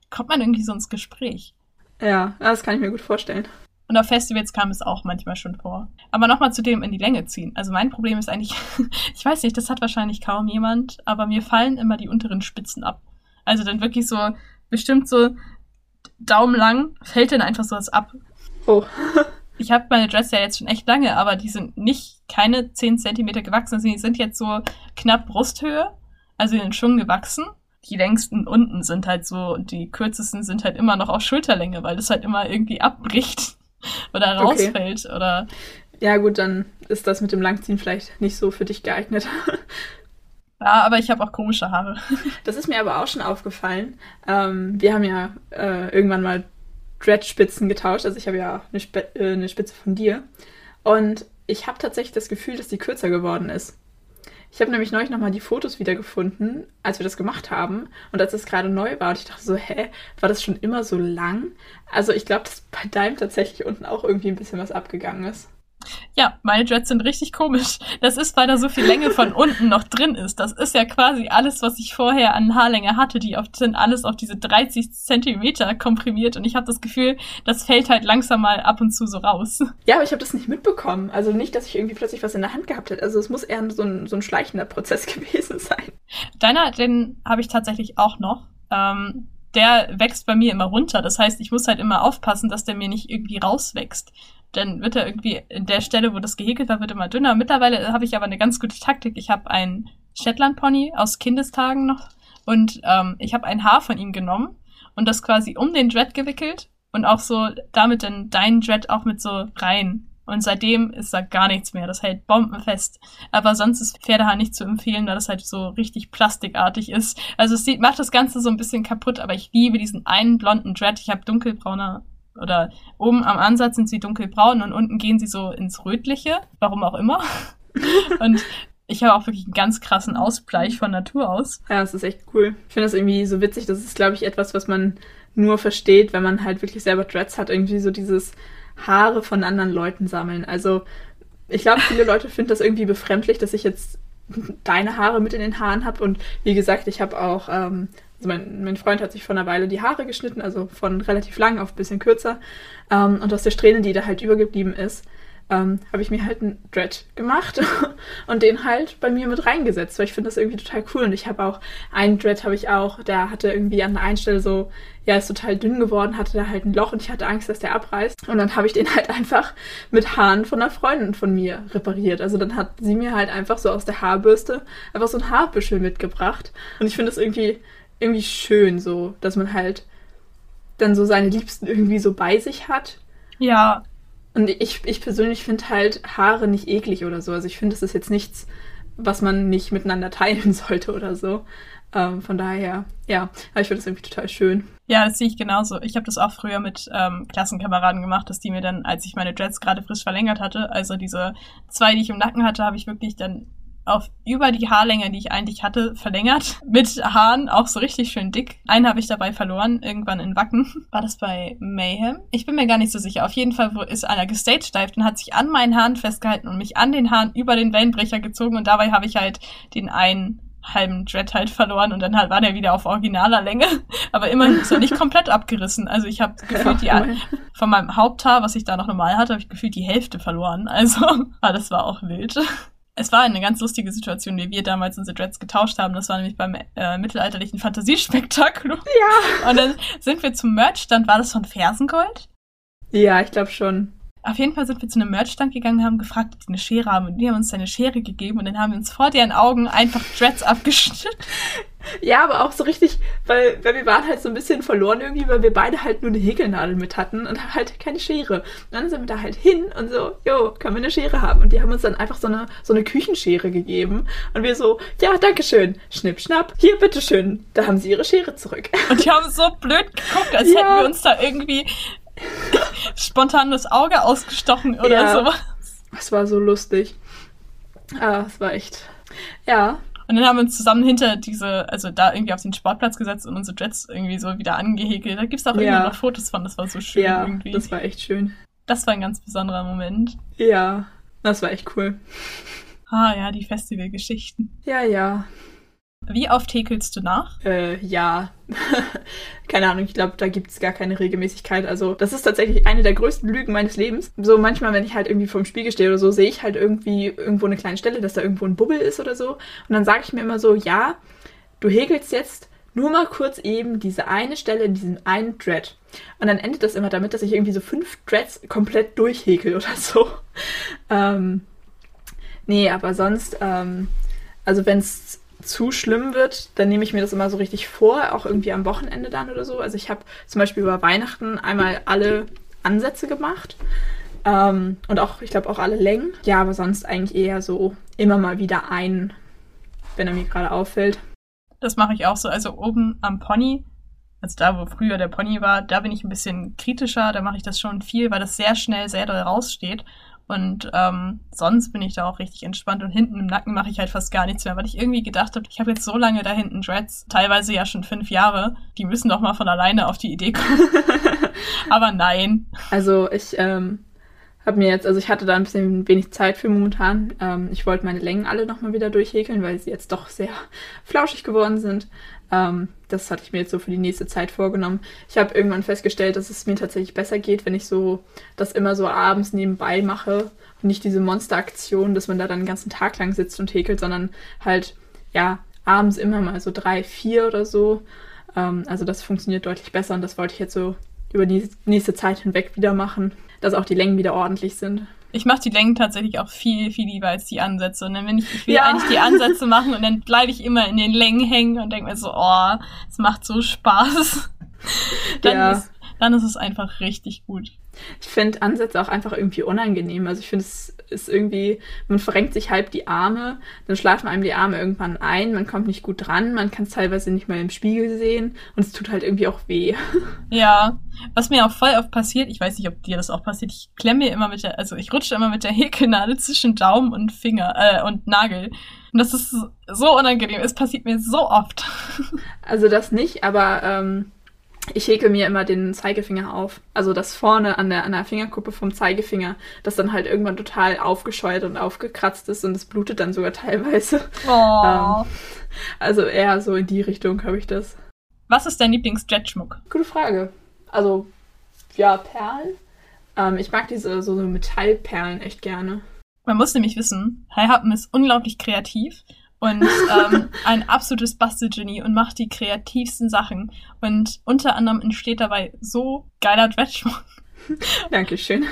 kommt man irgendwie so ins Gespräch. Ja, das kann ich mir gut vorstellen. Und auf Festivals kam es auch manchmal schon vor. Aber nochmal zu dem in die Länge ziehen. Also mein Problem ist eigentlich, *laughs* ich weiß nicht, das hat wahrscheinlich kaum jemand, aber mir fallen immer die unteren Spitzen ab. Also dann wirklich so, bestimmt so daumenlang, fällt dann einfach sowas ab. Oh. *laughs* ich habe meine Dress ja jetzt schon echt lange, aber die sind nicht keine 10 Zentimeter gewachsen. Die sind jetzt so knapp Brusthöhe, also in den Schwung gewachsen. Die längsten unten sind halt so, die kürzesten sind halt immer noch auf Schulterlänge, weil das halt immer irgendwie abbricht. *laughs* oder rausfällt okay. oder. Ja, gut, dann ist das mit dem Langziehen vielleicht nicht so für dich geeignet. *laughs* Ja, aber ich habe auch komische Haare. *laughs* Das ist mir aber auch schon aufgefallen. Ähm, wir haben ja äh, irgendwann mal Dreadspitzen getauscht. Also ich habe ja eine, Sp äh, eine Spitze von dir. Und ich habe tatsächlich das Gefühl, dass die kürzer geworden ist. Ich habe nämlich neulich nochmal die Fotos wiedergefunden, als wir das gemacht haben. Und als es gerade neu war, und ich dachte so, hä, war das schon immer so lang? Also ich glaube, dass bei deinem tatsächlich unten auch irgendwie ein bisschen was abgegangen ist. Ja, meine Dreads sind richtig komisch. Das ist, weil da so viel Länge von unten noch drin ist. Das ist ja quasi alles, was ich vorher an Haarlänge hatte. Die sind alles auf diese 30 Zentimeter komprimiert und ich habe das Gefühl, das fällt halt langsam mal ab und zu so raus. Ja, aber ich habe das nicht mitbekommen. Also nicht, dass ich irgendwie plötzlich was in der Hand gehabt hätte. Also es muss eher so ein, so ein schleichender Prozess *laughs* gewesen sein. Deiner, den habe ich tatsächlich auch noch. Ähm, der wächst bei mir immer runter. Das heißt, ich muss halt immer aufpassen, dass der mir nicht irgendwie rauswächst dann wird er irgendwie in der Stelle, wo das gehäkelt war, wird immer dünner. Mittlerweile habe ich aber eine ganz gute Taktik. Ich habe einen Shetland Pony aus Kindestagen noch und ähm, ich habe ein Haar von ihm genommen und das quasi um den Dread gewickelt und auch so damit dann deinen Dread auch mit so rein. Und seitdem ist da gar nichts mehr. Das hält bombenfest. Aber sonst ist Pferdehaar nicht zu empfehlen, da das halt so richtig plastikartig ist. Also es sieht, macht das Ganze so ein bisschen kaputt, aber ich liebe diesen einen blonden Dread. Ich habe dunkelbraune oder oben am Ansatz sind sie dunkelbraun und unten gehen sie so ins Rötliche, warum auch immer. *laughs* und ich habe auch wirklich einen ganz krassen Ausbleich von Natur aus. Ja, das ist echt cool. Ich finde das irgendwie so witzig. Das ist, glaube ich, etwas, was man nur versteht, wenn man halt wirklich selber Dreads hat. Irgendwie so dieses Haare von anderen Leuten sammeln. Also, ich glaube, viele Leute finden das irgendwie befremdlich, dass ich jetzt *laughs* deine Haare mit in den Haaren habe. Und wie gesagt, ich habe auch ähm, also mein, mein Freund hat sich vor einer Weile die Haare geschnitten, also von relativ lang auf ein bisschen kürzer. Ähm, und aus der Strähne, die da halt übergeblieben ist, ähm, habe ich mir halt einen Dread gemacht *laughs* und den halt bei mir mit reingesetzt, weil ich finde das irgendwie total cool. Und ich habe auch einen Dread habe ich auch, der hatte irgendwie an der einen Stelle so, ja, ist total dünn geworden, hatte da halt ein Loch und ich hatte Angst, dass der abreißt. Und dann habe ich den halt einfach mit Haaren von einer Freundin von mir repariert. Also dann hat sie mir halt einfach so aus der Haarbürste einfach so ein Haarbüschel mitgebracht. Und ich finde das irgendwie, irgendwie schön so, dass man halt dann so seine Liebsten irgendwie so bei sich hat. Ja, Und ich, ich persönlich finde halt Haare nicht eklig oder so. Also ich finde, es ist jetzt nichts, was man nicht miteinander teilen *laughs* sollte oder so. Ähm, von daher, ja, aber ich finde das irgendwie total schön. Ja, das sehe ich genauso. Ich habe das auch früher mit ähm, Klassenkameraden gemacht, dass die mir dann, als ich meine Dreads gerade frisch verlängert hatte, also diese zwei, die ich im Nacken hatte, habe ich wirklich dann auf über die Haarlänge, die ich eigentlich hatte, verlängert. *laughs* Mit Haaren, auch so richtig schön dick. Einen habe ich dabei verloren, irgendwann in Wacken. *laughs* War das bei Mayhem? Ich bin mir gar nicht so sicher. Auf jeden Fall wo ist einer gestagedived und hat sich an meinen Haaren festgehalten und mich an den Haaren über den Wellenbrecher gezogen und dabei habe ich halt den einen halben Dread halt verloren und dann halt war der wieder auf originaler Länge, *laughs* aber immerhin ist er nicht komplett abgerissen. Also ich habe gefühlt die Ja, immerhin. von meinem Haupthaar, was ich da noch normal hatte, habe ich gefühlt die Hälfte verloren. Also, ah, das war auch wild. Es war eine ganz lustige Situation, wie wir damals unsere Dreads getauscht haben. Das war nämlich beim äh, mittelalterlichen Fantasiespektakel. Ja. Und dann sind wir zum Merchstand. War das von Fersengold? Ja, ich glaube schon. Auf jeden Fall sind wir zu einem Merchstand gegangen und haben gefragt, ob die eine Schere haben. Und die haben uns eine Schere gegeben und dann haben wir uns vor deren Augen einfach Dreads abgeschnitten. Ja, aber auch so richtig, weil, weil wir waren halt so ein bisschen verloren irgendwie, weil wir beide halt nur eine Häkelnadel mit hatten und halt keine Schere. Und dann sind wir da halt hin und so, jo, können wir eine Schere haben? Und die haben uns dann einfach so eine, so eine Küchenschere gegeben. Und wir so, ja, danke schön. Schnipp, schnapp. Hier, bitteschön. Da haben sie ihre Schere zurück. Und die haben so blöd geguckt, als Ja. hätten wir uns da irgendwie *laughs* spontan das Auge ausgestochen oder Ja. sowas. Es war so lustig. Ah, es war echt. Ja, Und dann haben wir uns zusammen hinter diese, also da irgendwie auf den Sportplatz gesetzt und unsere Jets irgendwie so wieder angehäkelt. Da gibt's auch Ja. irgendwie noch Fotos von, das war so schön ja, irgendwie. das war echt schön. das war ein ganz besonderer Moment. Ja, das war echt cool. Ah ja, die Festivalgeschichten. Ja, ja. Wie oft häkelst du nach? Äh, ja. *laughs* keine Ahnung, ich glaube, da gibt es gar keine Regelmäßigkeit. Also, das ist tatsächlich eine der größten Lügen meines Lebens. So manchmal, wenn ich halt irgendwie vorm Spiegel stehe oder so, sehe ich halt irgendwie irgendwo eine kleine Stelle, dass da irgendwo ein Bubbel ist oder so. Und dann sage ich mir immer so, ja, du häkelst jetzt nur mal kurz eben diese eine Stelle in diesem einen Dread. Und dann endet das immer damit, dass ich irgendwie so fünf Dreads komplett durchhäkel oder *laughs* so. Ähm, nee, aber sonst, ähm, also wenn es zu schlimm wird, dann nehme ich mir das immer so richtig vor, auch irgendwie am Wochenende dann oder so. Also ich habe zum Beispiel über Weihnachten einmal alle Ansätze gemacht. Ähm, und auch, ich glaube, auch alle Längen. Ja, aber sonst eigentlich eher so immer mal wieder einen, wenn er mir gerade auffällt. Das mache ich auch so. Also oben am Pony, also da, wo früher der Pony war, da bin ich ein bisschen kritischer. Da mache ich das schon viel, weil das sehr schnell sehr doll raussteht. Und ähm, sonst bin ich da auch richtig entspannt. Und hinten im Nacken mache ich halt fast gar nichts mehr, weil ich irgendwie gedacht habe, ich habe jetzt so lange da hinten Dreads, teilweise ja schon fünf Jahre, die müssen doch mal von alleine auf die Idee kommen. *laughs* Aber nein. Also ich ähm, habe mir jetzt, also ich hatte da ein bisschen wenig Zeit für momentan. Ähm, ich wollte meine Längen alle nochmal wieder durchhäkeln, weil sie jetzt doch sehr *laughs* flauschig geworden sind. Ähm, das hatte ich mir jetzt so für die nächste Zeit vorgenommen. Ich habe irgendwann festgestellt, dass es mir tatsächlich besser geht, wenn ich so das immer so abends nebenbei mache und nicht diese Monsteraktion, dass man da dann den ganzen Tag lang sitzt und häkelt, sondern halt ja abends immer mal so drei, vier oder so. Ähm, also das funktioniert deutlich besser und das wollte ich jetzt so über die nächste Zeit hinweg wieder machen, dass auch die Längen wieder ordentlich sind. Ich mache die Längen tatsächlich auch viel, viel lieber als die Ansätze. Und dann wenn ich, ich will Ja. eigentlich die Ansätze machen und dann bleibe ich immer in den Längen hängen und denke mir so, oh, es macht so Spaß. *laughs* Dann, Ja. ist, dann ist es einfach richtig gut. Ich finde Ansätze auch einfach irgendwie unangenehm. Also ich finde, es ist irgendwie, man verrenkt sich halb die Arme, dann schlafen einem die Arme irgendwann ein, man kommt nicht gut dran, man kann es teilweise nicht mal im Spiegel sehen und es tut halt irgendwie auch weh. *laughs* Ja, was mir auch voll oft passiert, ich weiß nicht, ob dir das auch passiert, ich klemme mir immer mit der, also ich rutsche immer mit der Häkelnadel zwischen Daumen und Finger, äh, und Nagel. Und das ist so unangenehm. Es passiert mir so oft. *laughs* Also das nicht, aber ähm, ich häkel mir immer den Zeigefinger auf. Also das vorne an der, an der Fingerkuppe vom Zeigefinger, das dann halt irgendwann total aufgescheuert und aufgekratzt ist und es blutet dann sogar teilweise. Oh. Also eher so in die Richtung habe ich das. Was ist dein Lieblings-Jet-Schmuck? Gute Frage. Also, ja, Perlen. Ähm, ich mag diese so, so Metallperlen echt gerne. Man muss nämlich wissen, Hai Happen ist unglaublich kreativ und ähm, ein absolutes Bastelgenie und macht die kreativsten Sachen. Und unter anderem entsteht dabei so geiler Dreadschmuck. *laughs* Dankeschön.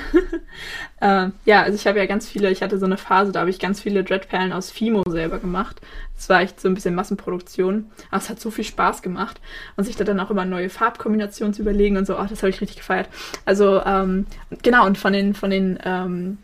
*laughs* äh, ja, also ich habe ja ganz viele, ich hatte so eine Phase, da habe ich ganz viele Dreadperlen aus Fimo selber gemacht. Das war echt so ein bisschen Massenproduktion. Aber es hat so viel Spaß gemacht. Und sich da dann auch immer neue Farbkombinationen zu überlegen und so, ach, das habe ich richtig gefeiert. Also, ähm, genau, und von den, von den ähm,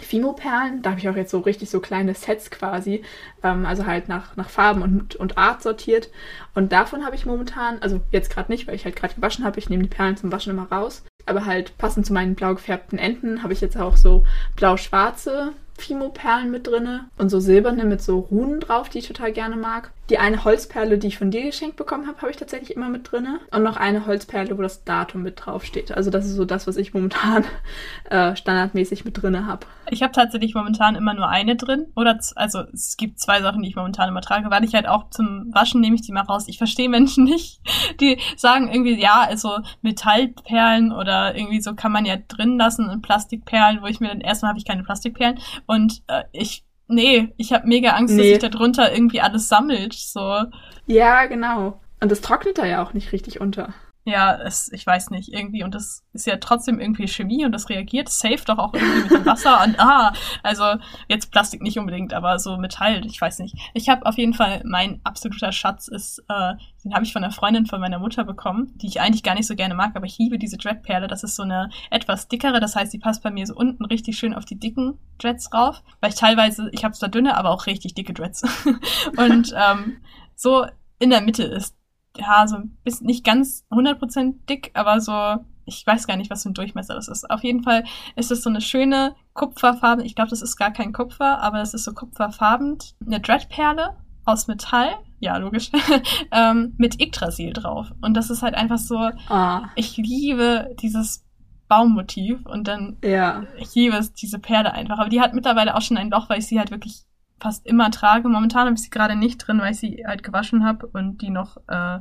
Fimo-Perlen. Da habe ich auch jetzt so richtig so kleine Sets quasi, ähm, also halt nach, nach Farben und, und Art sortiert. Und davon habe ich momentan, also jetzt gerade nicht, weil ich halt gerade gewaschen habe, ich nehme die Perlen zum Waschen immer raus. Aber halt passend zu meinen blau gefärbten Enden habe ich jetzt auch so blau-schwarze Fimo-Perlen mit drinne und so silberne mit so Runen drauf, die ich total gerne mag. Die eine Holzperle, die ich von dir geschenkt bekommen habe, habe ich tatsächlich immer mit drinne. Und noch eine Holzperle, wo das Datum mit drauf steht. Also das ist so das, was ich momentan *laughs* äh, standardmäßig mit drinne habe. Ich habe tatsächlich momentan immer nur eine drin. Oder also es gibt zwei Sachen, die ich momentan immer trage, weil ich halt auch zum Waschen nehme ich die mal raus. Ich verstehe Menschen *laughs* nicht, die sagen irgendwie, ja, also Metallperlen oder irgendwie so kann man ja drin lassen und Plastikperlen, wo ich mir dann erstmal habe ich keine Plastikperlen und äh, ich nee, ich habe mega Angst, nee. dass sich da drunter irgendwie alles sammelt. So. Ja, genau. Und das trocknet da ja auch nicht richtig unter. Ja, es, ich weiß nicht, irgendwie, und das ist ja trotzdem irgendwie Chemie und das reagiert safe doch auch irgendwie mit dem Wasser und ah, also jetzt Plastik nicht unbedingt, aber so Metall, ich weiß nicht. Ich habe auf jeden Fall, mein absoluter Schatz ist, äh, den habe ich von einer Freundin von meiner Mutter bekommen, die ich eigentlich gar nicht so gerne mag, aber ich liebe diese Dreadperle. Das ist so eine etwas dickere, das heißt, die passt bei mir so unten richtig schön auf die dicken Dreads rauf, weil ich teilweise, ich habe zwar dünne, aber auch richtig dicke Dreads. *laughs* und ähm, so in der Mitte ist ja, so ein bisschen, nicht ganz 100% dick, aber so, ich weiß gar nicht, was für ein Durchmesser das ist. Auf jeden Fall ist es so eine schöne Kupferfarben, ich glaube, das ist gar kein Kupfer, aber es ist so kupferfarben, eine Dreadperle aus Metall, ja, logisch, *laughs* ähm, mit Yggdrasil drauf. Und das ist halt einfach so, ah. ich liebe dieses Baummotiv und dann, ja. ich liebe es, diese Perle einfach. Aber die hat mittlerweile auch schon ein Loch, weil ich sie halt wirklich fast immer trage. Momentan habe ich sie gerade nicht drin, weil ich sie halt gewaschen habe und die noch äh,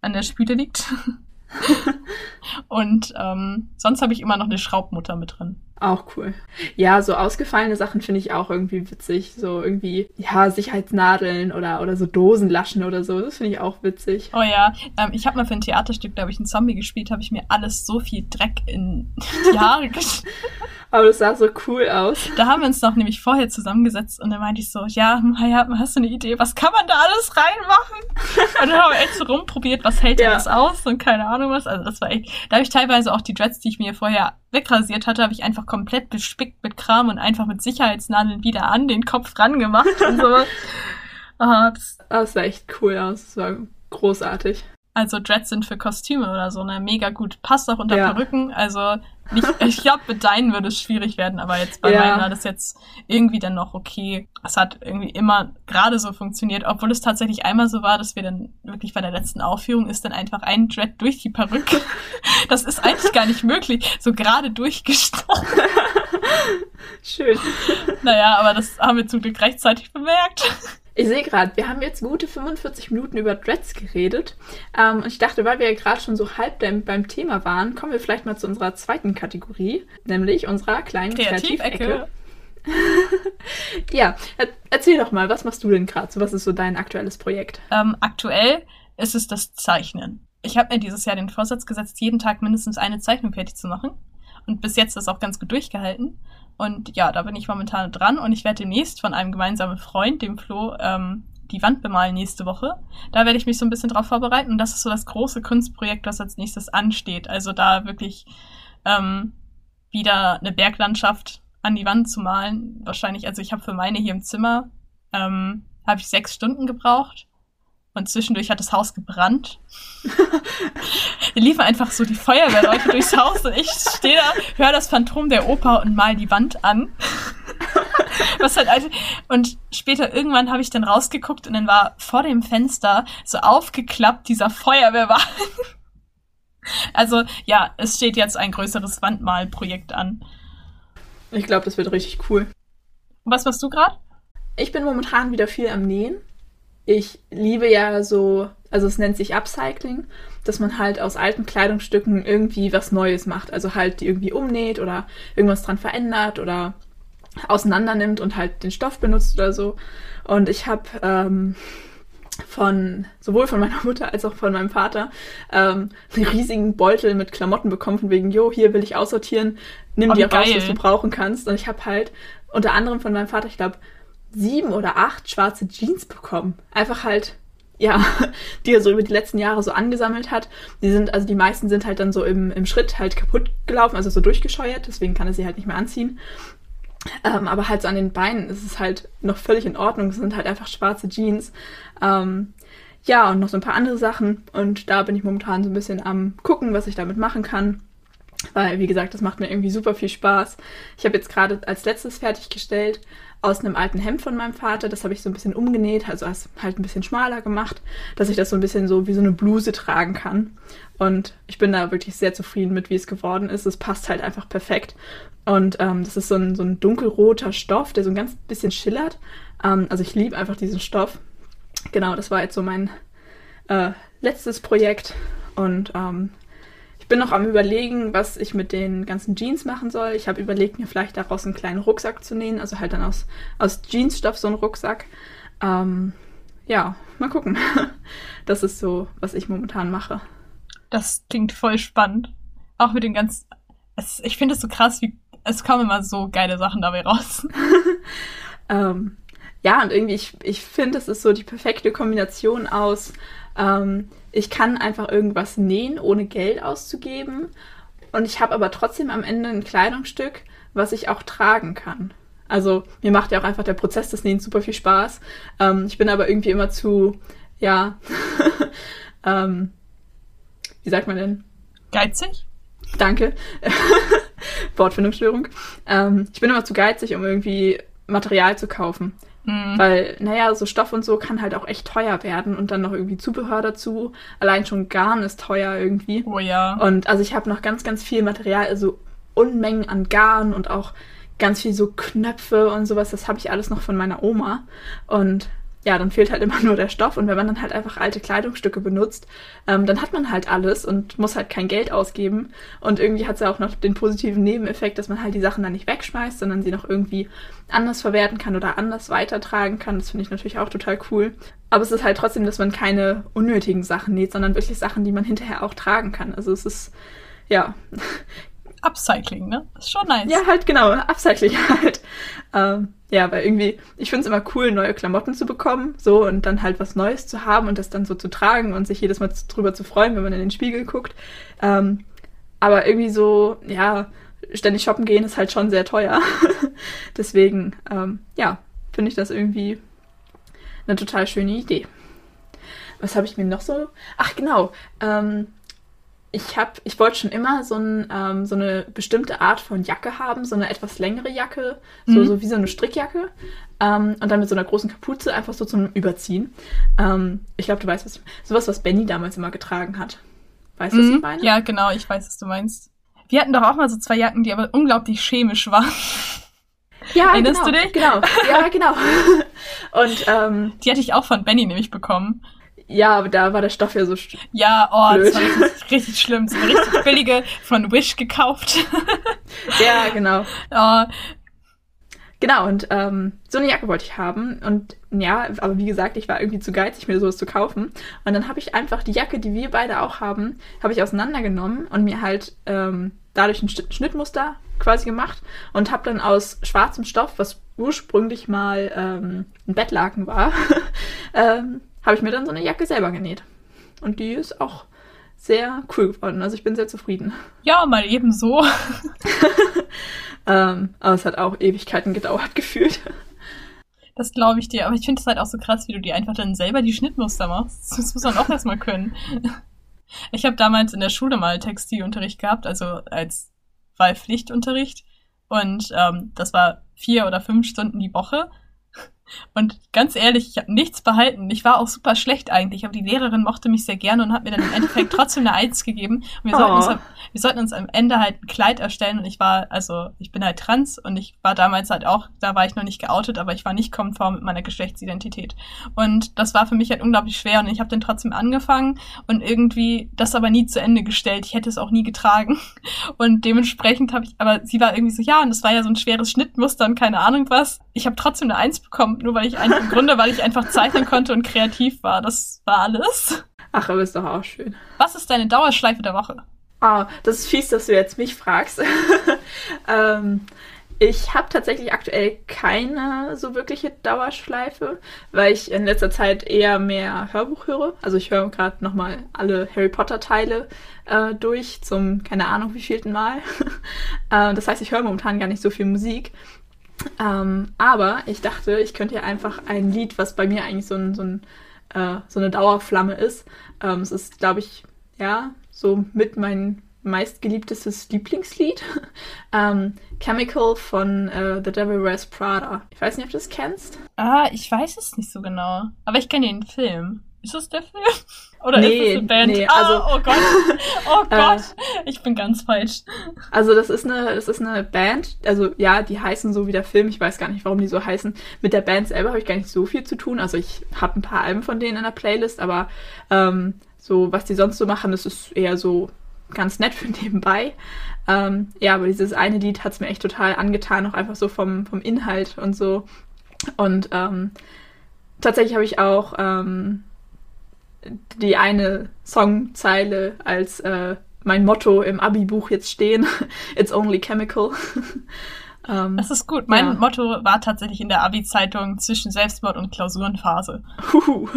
an der Spüle liegt. *laughs* und ähm, sonst habe ich immer noch eine Schraubmutter mit drin. Auch cool. Ja, so ausgefallene Sachen finde ich auch irgendwie witzig. So irgendwie, ja, Sicherheitsnadeln oder, oder so Dosenlaschen oder so. Das finde ich auch witzig. Oh ja, ähm, ich habe mal für ein Theaterstück, da habe ich einen Zombie gespielt, habe ich mir alles so viel Dreck in die *laughs* Haare geschmiert. Aber das sah so cool aus. Da haben wir uns noch nämlich vorher zusammengesetzt und dann meinte ich so, ja, ja, hast du eine Idee, was kann man da alles reinmachen? Und dann haben wir echt so rumprobiert, was hält ja. alles aus und keine Ahnung was. Also das war echt, da habe ich teilweise auch die Dreads, die ich mir vorher wegrasiert hatte, habe ich einfach komplett bespickt mit Kram und einfach mit Sicherheitsnadeln wieder an den Kopf ran gemacht und so. *laughs* Aha, das, das sah echt cool aus. Das war großartig. Also Dreads sind für Kostüme oder so, ne? Mega gut. Passt auch unter ja. Perücken. Also nicht, *laughs* ich glaube, mit deinen würde es schwierig werden, aber jetzt bei ja. meinen war das jetzt irgendwie dann noch okay. Es hat irgendwie immer gerade so funktioniert, obwohl es tatsächlich einmal so war, dass wir dann wirklich bei der letzten Aufführung ist dann einfach ein Dread durch die Perücke. *laughs* Das ist eigentlich gar nicht möglich. So gerade durchgestochen. *laughs* Schön. Naja, aber das haben wir zum Glück rechtzeitig bemerkt. Ich sehe gerade, wir haben jetzt gute 45 Minuten über Dreads geredet. Ähm, und ich dachte, weil wir ja gerade schon so halb beim, Thema waren, kommen wir vielleicht mal zu unserer zweiten Kategorie, nämlich unserer kleinen Kreativecke. *laughs* ja, erzähl doch mal, was machst du denn gerade? So, was ist so dein aktuelles Projekt? Ähm, aktuell ist es das Zeichnen. Ich habe mir dieses Jahr den Vorsatz gesetzt, jeden Tag mindestens eine Zeichnung fertig zu machen. Und bis jetzt ist das auch ganz gut durchgehalten. Und ja, da bin ich momentan dran und ich werde demnächst von einem gemeinsamen Freund, dem Flo, ähm, die Wand bemalen nächste Woche. Da werde ich mich so ein bisschen drauf vorbereiten und das ist so das große Kunstprojekt, das als nächstes ansteht. Also da wirklich ähm, wieder eine Berglandschaft an die Wand zu malen. Wahrscheinlich, also ich habe für meine hier im Zimmer, ähm, habe ich sechs Stunden gebraucht und zwischendurch hat das Haus gebrannt. *laughs* Wir liefen einfach so die Feuerwehrleute durchs Haus und ich stehe da, höre das Phantom der Oper und mal die Wand an. Was halt also, und später irgendwann habe ich dann rausgeguckt und dann war vor dem Fenster so aufgeklappt dieser Feuerwehrwagen. Also ja, es steht jetzt ein größeres Wandmalprojekt an. Ich glaube, das wird richtig cool. Und was machst du gerade? Ich bin momentan wieder viel am Nähen ich liebe ja so also es nennt sich Upcycling, dass man halt aus alten Kleidungsstücken irgendwie was Neues macht. Also halt die irgendwie umnäht oder irgendwas dran verändert oder auseinander nimmt und halt den Stoff benutzt oder so. Und ich habe ähm, von sowohl von meiner Mutter als auch von meinem Vater ähm, einen riesigen Beutel mit Klamotten bekommen, von wegen, jo, hier will ich aussortieren, nimm Oh, dir raus, was du brauchen kannst. Und ich habe halt unter anderem von meinem Vater, ich glaube, sieben oder acht schwarze Jeans bekommen. Einfach halt, ja, *laughs* die er so über die letzten Jahre so angesammelt hat. Die sind, also die meisten sind halt dann so im, im Schritt halt kaputt gelaufen, also so durchgescheuert, deswegen kann er sie halt nicht mehr anziehen. Ähm, aber halt so an den Beinen ist es halt noch völlig in Ordnung. Es sind halt einfach schwarze Jeans. Ähm, ja, und noch so ein paar andere Sachen. Und da bin ich momentan so ein bisschen am gucken, was ich damit machen kann. Weil, wie gesagt, das macht mir irgendwie super viel Spaß. Ich habe jetzt gerade als letztes fertiggestellt aus einem alten Hemd von meinem Vater. Das habe ich so ein bisschen umgenäht, also als halt ein bisschen schmaler gemacht, dass ich das so ein bisschen so wie so eine Bluse tragen kann. Und ich bin da wirklich sehr zufrieden mit, wie es geworden ist. Es passt halt einfach perfekt. Und ähm, das ist so ein, so ein dunkelroter Stoff, der so ein ganz bisschen schillert. Ähm, also ich liebe einfach diesen Stoff. Genau, das war jetzt so mein äh, letztes Projekt. Und ähm, ich bin noch am Überlegen, was ich mit den ganzen Jeans machen soll. Ich habe überlegt, mir vielleicht daraus einen kleinen Rucksack zu nähen. Also halt dann aus, aus Jeansstoff so einen Rucksack. Ähm, ja, mal gucken. *laughs* Das ist so, was ich momentan mache. Das klingt voll spannend. Auch mit den ganzen. Es, ich finde es so krass, wie. Es kommen immer so geile Sachen dabei raus. *laughs* *laughs* Ähm, ja, und irgendwie, ich, ich finde, es ist so die perfekte Kombination aus, ähm, ich kann einfach irgendwas nähen, ohne Geld auszugeben. Und ich habe aber trotzdem am Ende ein Kleidungsstück, was ich auch tragen kann. Also mir macht ja auch einfach der Prozess des Nähens super viel Spaß. Ähm, ich bin aber irgendwie immer zu, ja, *laughs* ähm, wie sagt man denn? Geizig? Danke. *laughs* Wortfindungsstörung. Ähm, ich bin immer zu geizig, um irgendwie Material zu kaufen. Mhm. Weil, naja, so Stoff und so kann halt auch echt teuer werden und dann noch irgendwie Zubehör dazu. Allein schon Garn ist teuer irgendwie. Oh ja. Und also ich habe noch ganz, ganz viel Material, also Unmengen an Garn und auch ganz viel so Knöpfe und sowas. Das habe ich alles noch von meiner Oma. Und ja, dann fehlt halt immer nur der Stoff. Und wenn man dann halt einfach alte Kleidungsstücke benutzt, ähm, dann hat man halt alles und muss halt kein Geld ausgeben. Und irgendwie hat es ja auch noch den positiven Nebeneffekt, dass man halt die Sachen dann nicht wegschmeißt, sondern sie noch irgendwie anders verwerten kann oder anders weitertragen kann. Das finde ich natürlich auch total cool. Aber es ist halt trotzdem, dass man keine unnötigen Sachen näht, sondern wirklich Sachen, die man hinterher auch tragen kann. Also es ist, ja, Upcycling, ne? Ist schon nice. ja, halt genau, Upcycling *laughs* halt. Ähm, ja, weil irgendwie, ich finde es immer cool, neue Klamotten zu bekommen, so und dann halt was Neues zu haben und das dann so zu tragen und sich jedes Mal drüber zu freuen, wenn man in den Spiegel guckt. Ähm, aber irgendwie so, ja, ständig shoppen gehen ist halt schon sehr teuer. *laughs* Deswegen, ähm, ja, finde ich das irgendwie eine total schöne Idee. Was habe ich mir noch so? Ach genau, ähm, ich habe, ich wollte schon immer so, ein, ähm, so eine bestimmte Art von Jacke haben, so eine etwas längere Jacke, so, Mhm. so wie so eine Strickjacke. Ähm, und dann mit so einer großen Kapuze einfach so zum Überziehen. Ähm, ich glaube, du weißt, was sowas, was Benny damals immer getragen hat. Weißt du, was ich Mhm. meine? Ja, genau, ich weiß, was du meinst. Wir hatten doch auch mal so zwei Jacken, die aber unglaublich chemisch waren. ja Erinnerst genau, du dich? Genau, ja, genau. *laughs* und ähm, Die hatte ich auch von Benny nämlich bekommen. Ja, aber da war der Stoff ja so. Ja, oh, Blöd. das war richtig, *laughs* richtig schlimm. So eine richtig billige von Wish gekauft. *laughs* Ja, genau. oh, Genau, und ähm, so eine Jacke wollte ich haben. Und ja, aber wie gesagt, ich war irgendwie zu geizig, mir sowas zu kaufen. Und dann habe ich einfach die Jacke, die wir beide auch haben, habe ich auseinandergenommen und mir halt ähm, dadurch ein Schnitt- Schnittmuster quasi gemacht und habe dann aus schwarzem Stoff, was ursprünglich mal ähm, ein Bettlaken war, *laughs* ähm, habe ich mir dann so eine Jacke selber genäht. Und die ist auch sehr cool geworden. Also ich bin sehr zufrieden. ja, mal eben so. *laughs* Ähm, aber es hat auch Ewigkeiten gedauert *laughs* gefühlt. Das glaube ich dir. Aber ich finde es halt auch so krass, wie du dir einfach dann selber die Schnittmuster machst. Das muss man auch erstmal können. Ich habe damals in der Schule mal Textilunterricht gehabt, also als Wahlpflichtunterricht. Und ähm, das war vier oder fünf Stunden die Woche. Und ganz ehrlich, ich habe nichts behalten. Ich war auch super schlecht eigentlich, aber die Lehrerin mochte mich sehr gerne und hat mir dann im Endeffekt *laughs* trotzdem eine Eins gegeben. Und wir, oh. sollten uns, wir sollten uns am Ende halt ein Kleid erstellen und ich war, also ich bin halt trans und ich war damals halt auch, da war ich noch nicht geoutet, aber ich war nicht konform mit meiner Geschlechtsidentität. Und das war für mich halt unglaublich schwer und ich habe dann trotzdem angefangen und irgendwie das aber nie zu Ende gestellt. Ich hätte es auch nie getragen. *laughs* Und dementsprechend habe ich, aber sie war irgendwie so, ja, und das war ja so ein schweres Schnittmuster und keine Ahnung was. Ich habe trotzdem eine Eins bekommen, nur weil ich einfach im Grunde, weil ich einfach zeichnen konnte und kreativ war. Das war alles. Ach, aber ist doch auch schön. Was ist deine Dauerschleife der Woche? Ah, das ist fies, dass du jetzt mich fragst. *laughs* ähm, ich habe tatsächlich aktuell keine so wirkliche Dauerschleife, weil ich in letzter Zeit eher mehr Hörbuch höre. Also ich höre gerade nochmal alle Harry Potter Teile äh, durch zum keine Ahnung wievielten Mal. *laughs* äh, das heißt, ich höre momentan gar nicht so viel Musik. Ähm, aber ich dachte, ich könnte ja einfach ein Lied, was bei mir eigentlich so, ein, so, ein, äh, so eine Dauerflamme ist. Ähm, es ist, glaube ich, ja, so mit mein meistgeliebtestes Lieblingslied. *laughs* ähm, Chemical von uh, The Devil Wears Prada. Ich weiß nicht, ob du das kennst. Ah, ich weiß es nicht so genau. Aber ich kenne den Film. Ist das der Film? *laughs* Oder nee, ist es eine Band? Nee, also, ah, oh Gott. *laughs* Oh Gott. Äh, ich bin ganz falsch. Also, das ist eine, das ist eine Band. Also, ja, die heißen so wie der Film. Ich weiß gar nicht, warum die so heißen. Mit der Band selber habe ich gar nicht so viel zu tun. Also, ich habe ein paar Alben von denen in der Playlist, aber ähm, so, was die sonst so machen, das ist eher so ganz nett für *laughs* nebenbei. Ähm, ja, aber dieses eine Lied hat es mir echt total angetan, auch einfach so vom, vom Inhalt und so. Und ähm, tatsächlich habe ich auch ähm, die eine Songzeile als äh, mein Motto im Abi-Buch jetzt stehen. *laughs* It's only chemical. *laughs* ähm, das ist gut. Mein ja. Motto war tatsächlich in der Abi-Zeitung zwischen Selbstmord und Klausurenphase. Huhu.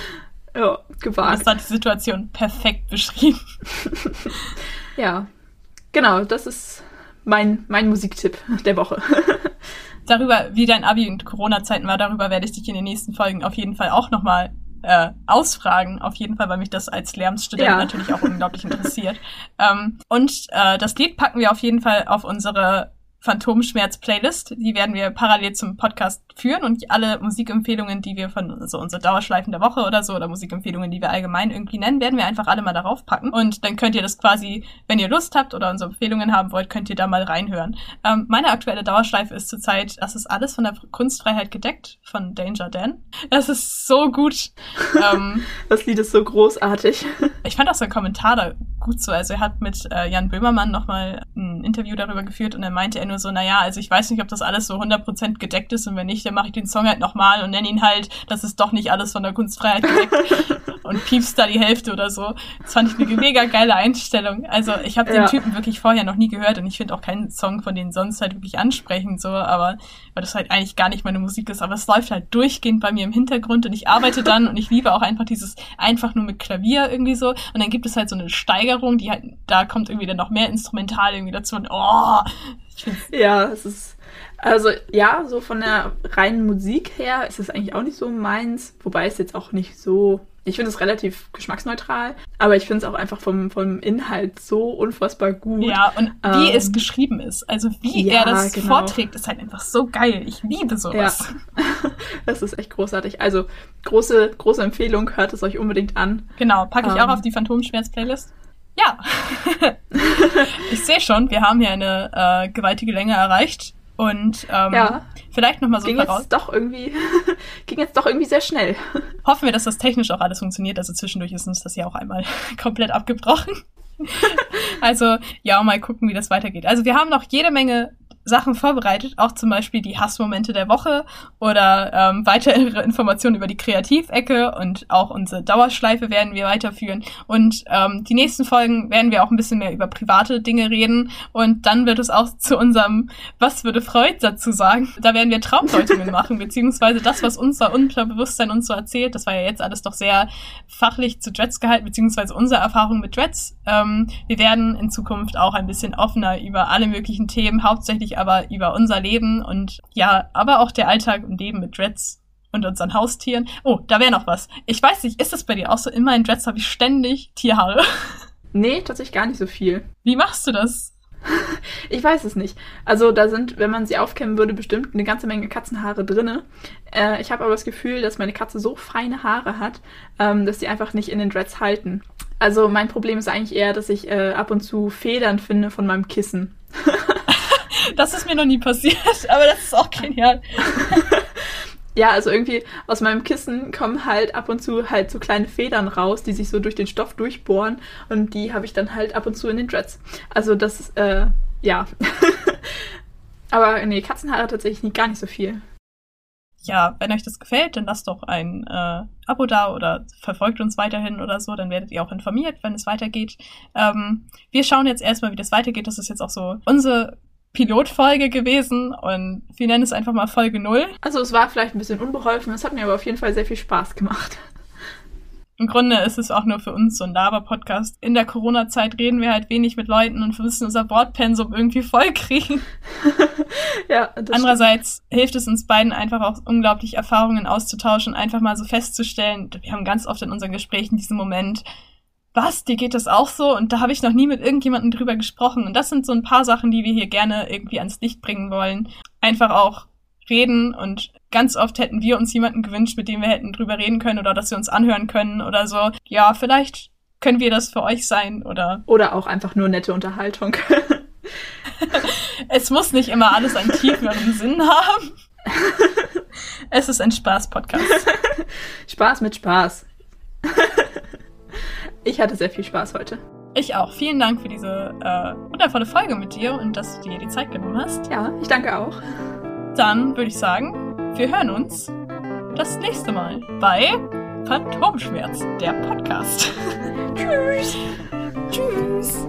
*laughs* ja, gewagt. Das hat die Situation perfekt beschrieben. ja, genau, das ist mein, mein Musiktipp der Woche. darüber, wie dein Abi und Corona-Zeiten war, darüber werde ich dich in den nächsten Folgen auf jeden Fall auch nochmal äh, ausfragen, auf jeden Fall, weil mich das als Lehramtsstudent ja. natürlich auch unglaublich interessiert. Ähm, und äh, das Lied packen wir auf jeden Fall auf unsere Phantomschmerz-Playlist. Die werden wir parallel zum Podcast führen und alle Musikempfehlungen, die wir von so also unsere Dauerschleifen der Woche oder so oder Musikempfehlungen, die wir allgemein irgendwie nennen, werden wir einfach alle mal darauf packen. Und dann könnt ihr das quasi, wenn ihr Lust habt oder unsere Empfehlungen haben wollt, könnt ihr da mal reinhören. Ähm, meine aktuelle Dauerschleife ist zurzeit, das ist alles von der Kunstfreiheit gedeckt von Danger Dan. Das ist so gut. *laughs* ähm, das Lied ist so großartig. ich fand auch sein Kommentar da gut so. Also er hat mit äh, Jan Böhmermann nochmal ein Interview darüber geführt und er meinte er nur so, naja, also ich weiß nicht, ob das alles so 100% gedeckt ist und wenn nicht, dann mache ich den Song halt nochmal und nenne ihn halt, das ist doch nicht alles von der Kunstfreiheit gedeckt *laughs* und piepst da die Hälfte oder so. Das fand ich eine mega geile Einstellung. Also ich habe den ja. Typen wirklich vorher noch nie gehört und ich finde auch keinen Song von denen sonst halt wirklich ansprechend so, aber weil das halt eigentlich gar nicht meine Musik ist, aber es läuft halt durchgehend bei mir im Hintergrund und ich arbeite dann und ich liebe auch einfach dieses einfach nur mit Klavier irgendwie so und dann gibt es halt so eine Steigerung, die halt, da kommt irgendwie dann noch mehr Instrumental irgendwie dazu und oh, ja, es ist. Also ja, so von der reinen Musik her ist es eigentlich auch nicht so meins, wobei es jetzt auch nicht so. Ich finde es relativ geschmacksneutral, aber ich finde es auch einfach vom, vom Inhalt so unfassbar gut. Ja, und wie ähm, es geschrieben ist, also wie ja, er das genau. vorträgt, ist halt einfach so geil. Ich liebe sowas. Ja. *laughs* das ist echt großartig. Also große, große Empfehlung, hört es euch unbedingt an. Genau, packe ich ähm, auch auf die Phantomschmerz-Playlist. Ja, *laughs* ich sehe schon, wir haben hier eine äh, gewaltige Länge erreicht. Und ähm, ja. vielleicht nochmal so ging voraus. Jetzt doch irgendwie, *laughs* ging jetzt doch irgendwie sehr schnell. *laughs* Hoffen wir, dass das technisch auch alles funktioniert. Also zwischendurch ist uns das ja auch einmal komplett abgebrochen. also ja, mal gucken, wie das weitergeht. Also wir haben noch jede Menge Sachen vorbereitet, auch zum Beispiel die Hassmomente der Woche oder ähm, weitere Informationen über die Kreativecke und auch unsere Dauerschleife werden wir weiterführen. Und ähm, die nächsten Folgen werden wir auch ein bisschen mehr über private Dinge reden und dann wird es auch zu unserem Was würde Freud dazu sagen? Da werden wir Traumdeutungen *laughs* machen, beziehungsweise das, was unser Unterbewusstsein uns so erzählt, das war ja jetzt alles doch sehr fachlich zu Dreads gehalten, beziehungsweise unsere Erfahrung mit Dreads. Ähm, wir werden in Zukunft auch ein bisschen offener über alle möglichen Themen, hauptsächlich aber über unser Leben und ja, aber auch der Alltag und Leben mit Dreads und unseren Haustieren. Oh, da wäre noch was. Ich weiß nicht, ist das bei dir auch so? In meinen Dreads habe ich ständig Tierhaare. *laughs* Nee, tatsächlich gar nicht so viel. Wie machst du das? Ich weiß es nicht. Also da sind, wenn man sie aufkämmen würde, bestimmt eine ganze Menge Katzenhaare drinne. Äh, ich habe aber das Gefühl, dass meine Katze so feine Haare hat, ähm, dass sie einfach nicht in den Dreads halten. Also mein Problem ist eigentlich eher, dass ich äh, ab und zu Federn finde von meinem Kissen. *laughs* das ist mir noch nie passiert, *laughs* aber das ist auch genial. *laughs* Ja, also irgendwie aus meinem Kissen kommen halt ab und zu halt so kleine Federn raus, die sich so durch den Stoff durchbohren und die habe ich dann halt ab und zu in den Dreads. Also das, äh, ja. *laughs* Aber nee, Katzenhaare tatsächlich nicht, gar nicht so viel. Ja, wenn euch das gefällt, dann lasst doch ein äh, Abo da oder verfolgt uns weiterhin oder so, dann werdet ihr auch informiert, wenn es weitergeht. Ähm, wir schauen jetzt erstmal, wie das weitergeht. Das ist jetzt auch so unsere Pilotfolge gewesen und wir nennen es einfach mal Folge 0. Also es war vielleicht ein bisschen unbeholfen, es hat mir aber auf jeden Fall sehr viel Spaß gemacht. Im Grunde ist es auch nur für uns so ein Lava-Podcast. In der Corona-Zeit reden wir halt wenig mit Leuten und wir müssen unser Wortpensum irgendwie vollkriegen. *laughs* ja, Andererseits stimmt. hilft es uns beiden einfach auch unglaublich Erfahrungen auszutauschen, einfach mal so festzustellen. Wir haben ganz oft in unseren Gesprächen diesen Moment, was, dir geht das auch so? Und da habe ich noch nie mit irgendjemandem drüber gesprochen. Und das sind so ein paar Sachen, die wir hier gerne irgendwie ans Licht bringen wollen. Einfach auch reden und ganz oft hätten wir uns jemanden gewünscht, mit dem wir hätten drüber reden können oder dass wir uns anhören können oder so. Ja, vielleicht können wir das für euch sein oder. Oder auch einfach nur nette Unterhaltung. *laughs* es muss nicht immer alles einen tieferen Sinn haben. *laughs* Es ist ein Spaß-Podcast. Spaß mit Spaß. Ich hatte sehr viel Spaß heute. Ich auch. Vielen Dank für diese äh, wundervolle Folge mit dir und dass du dir die Zeit genommen hast. Ja, ich danke auch. Dann würde ich sagen, wir hören uns das nächste Mal bei Phantomschmerz, der Podcast. *laughs* Tschüss. Tschüss.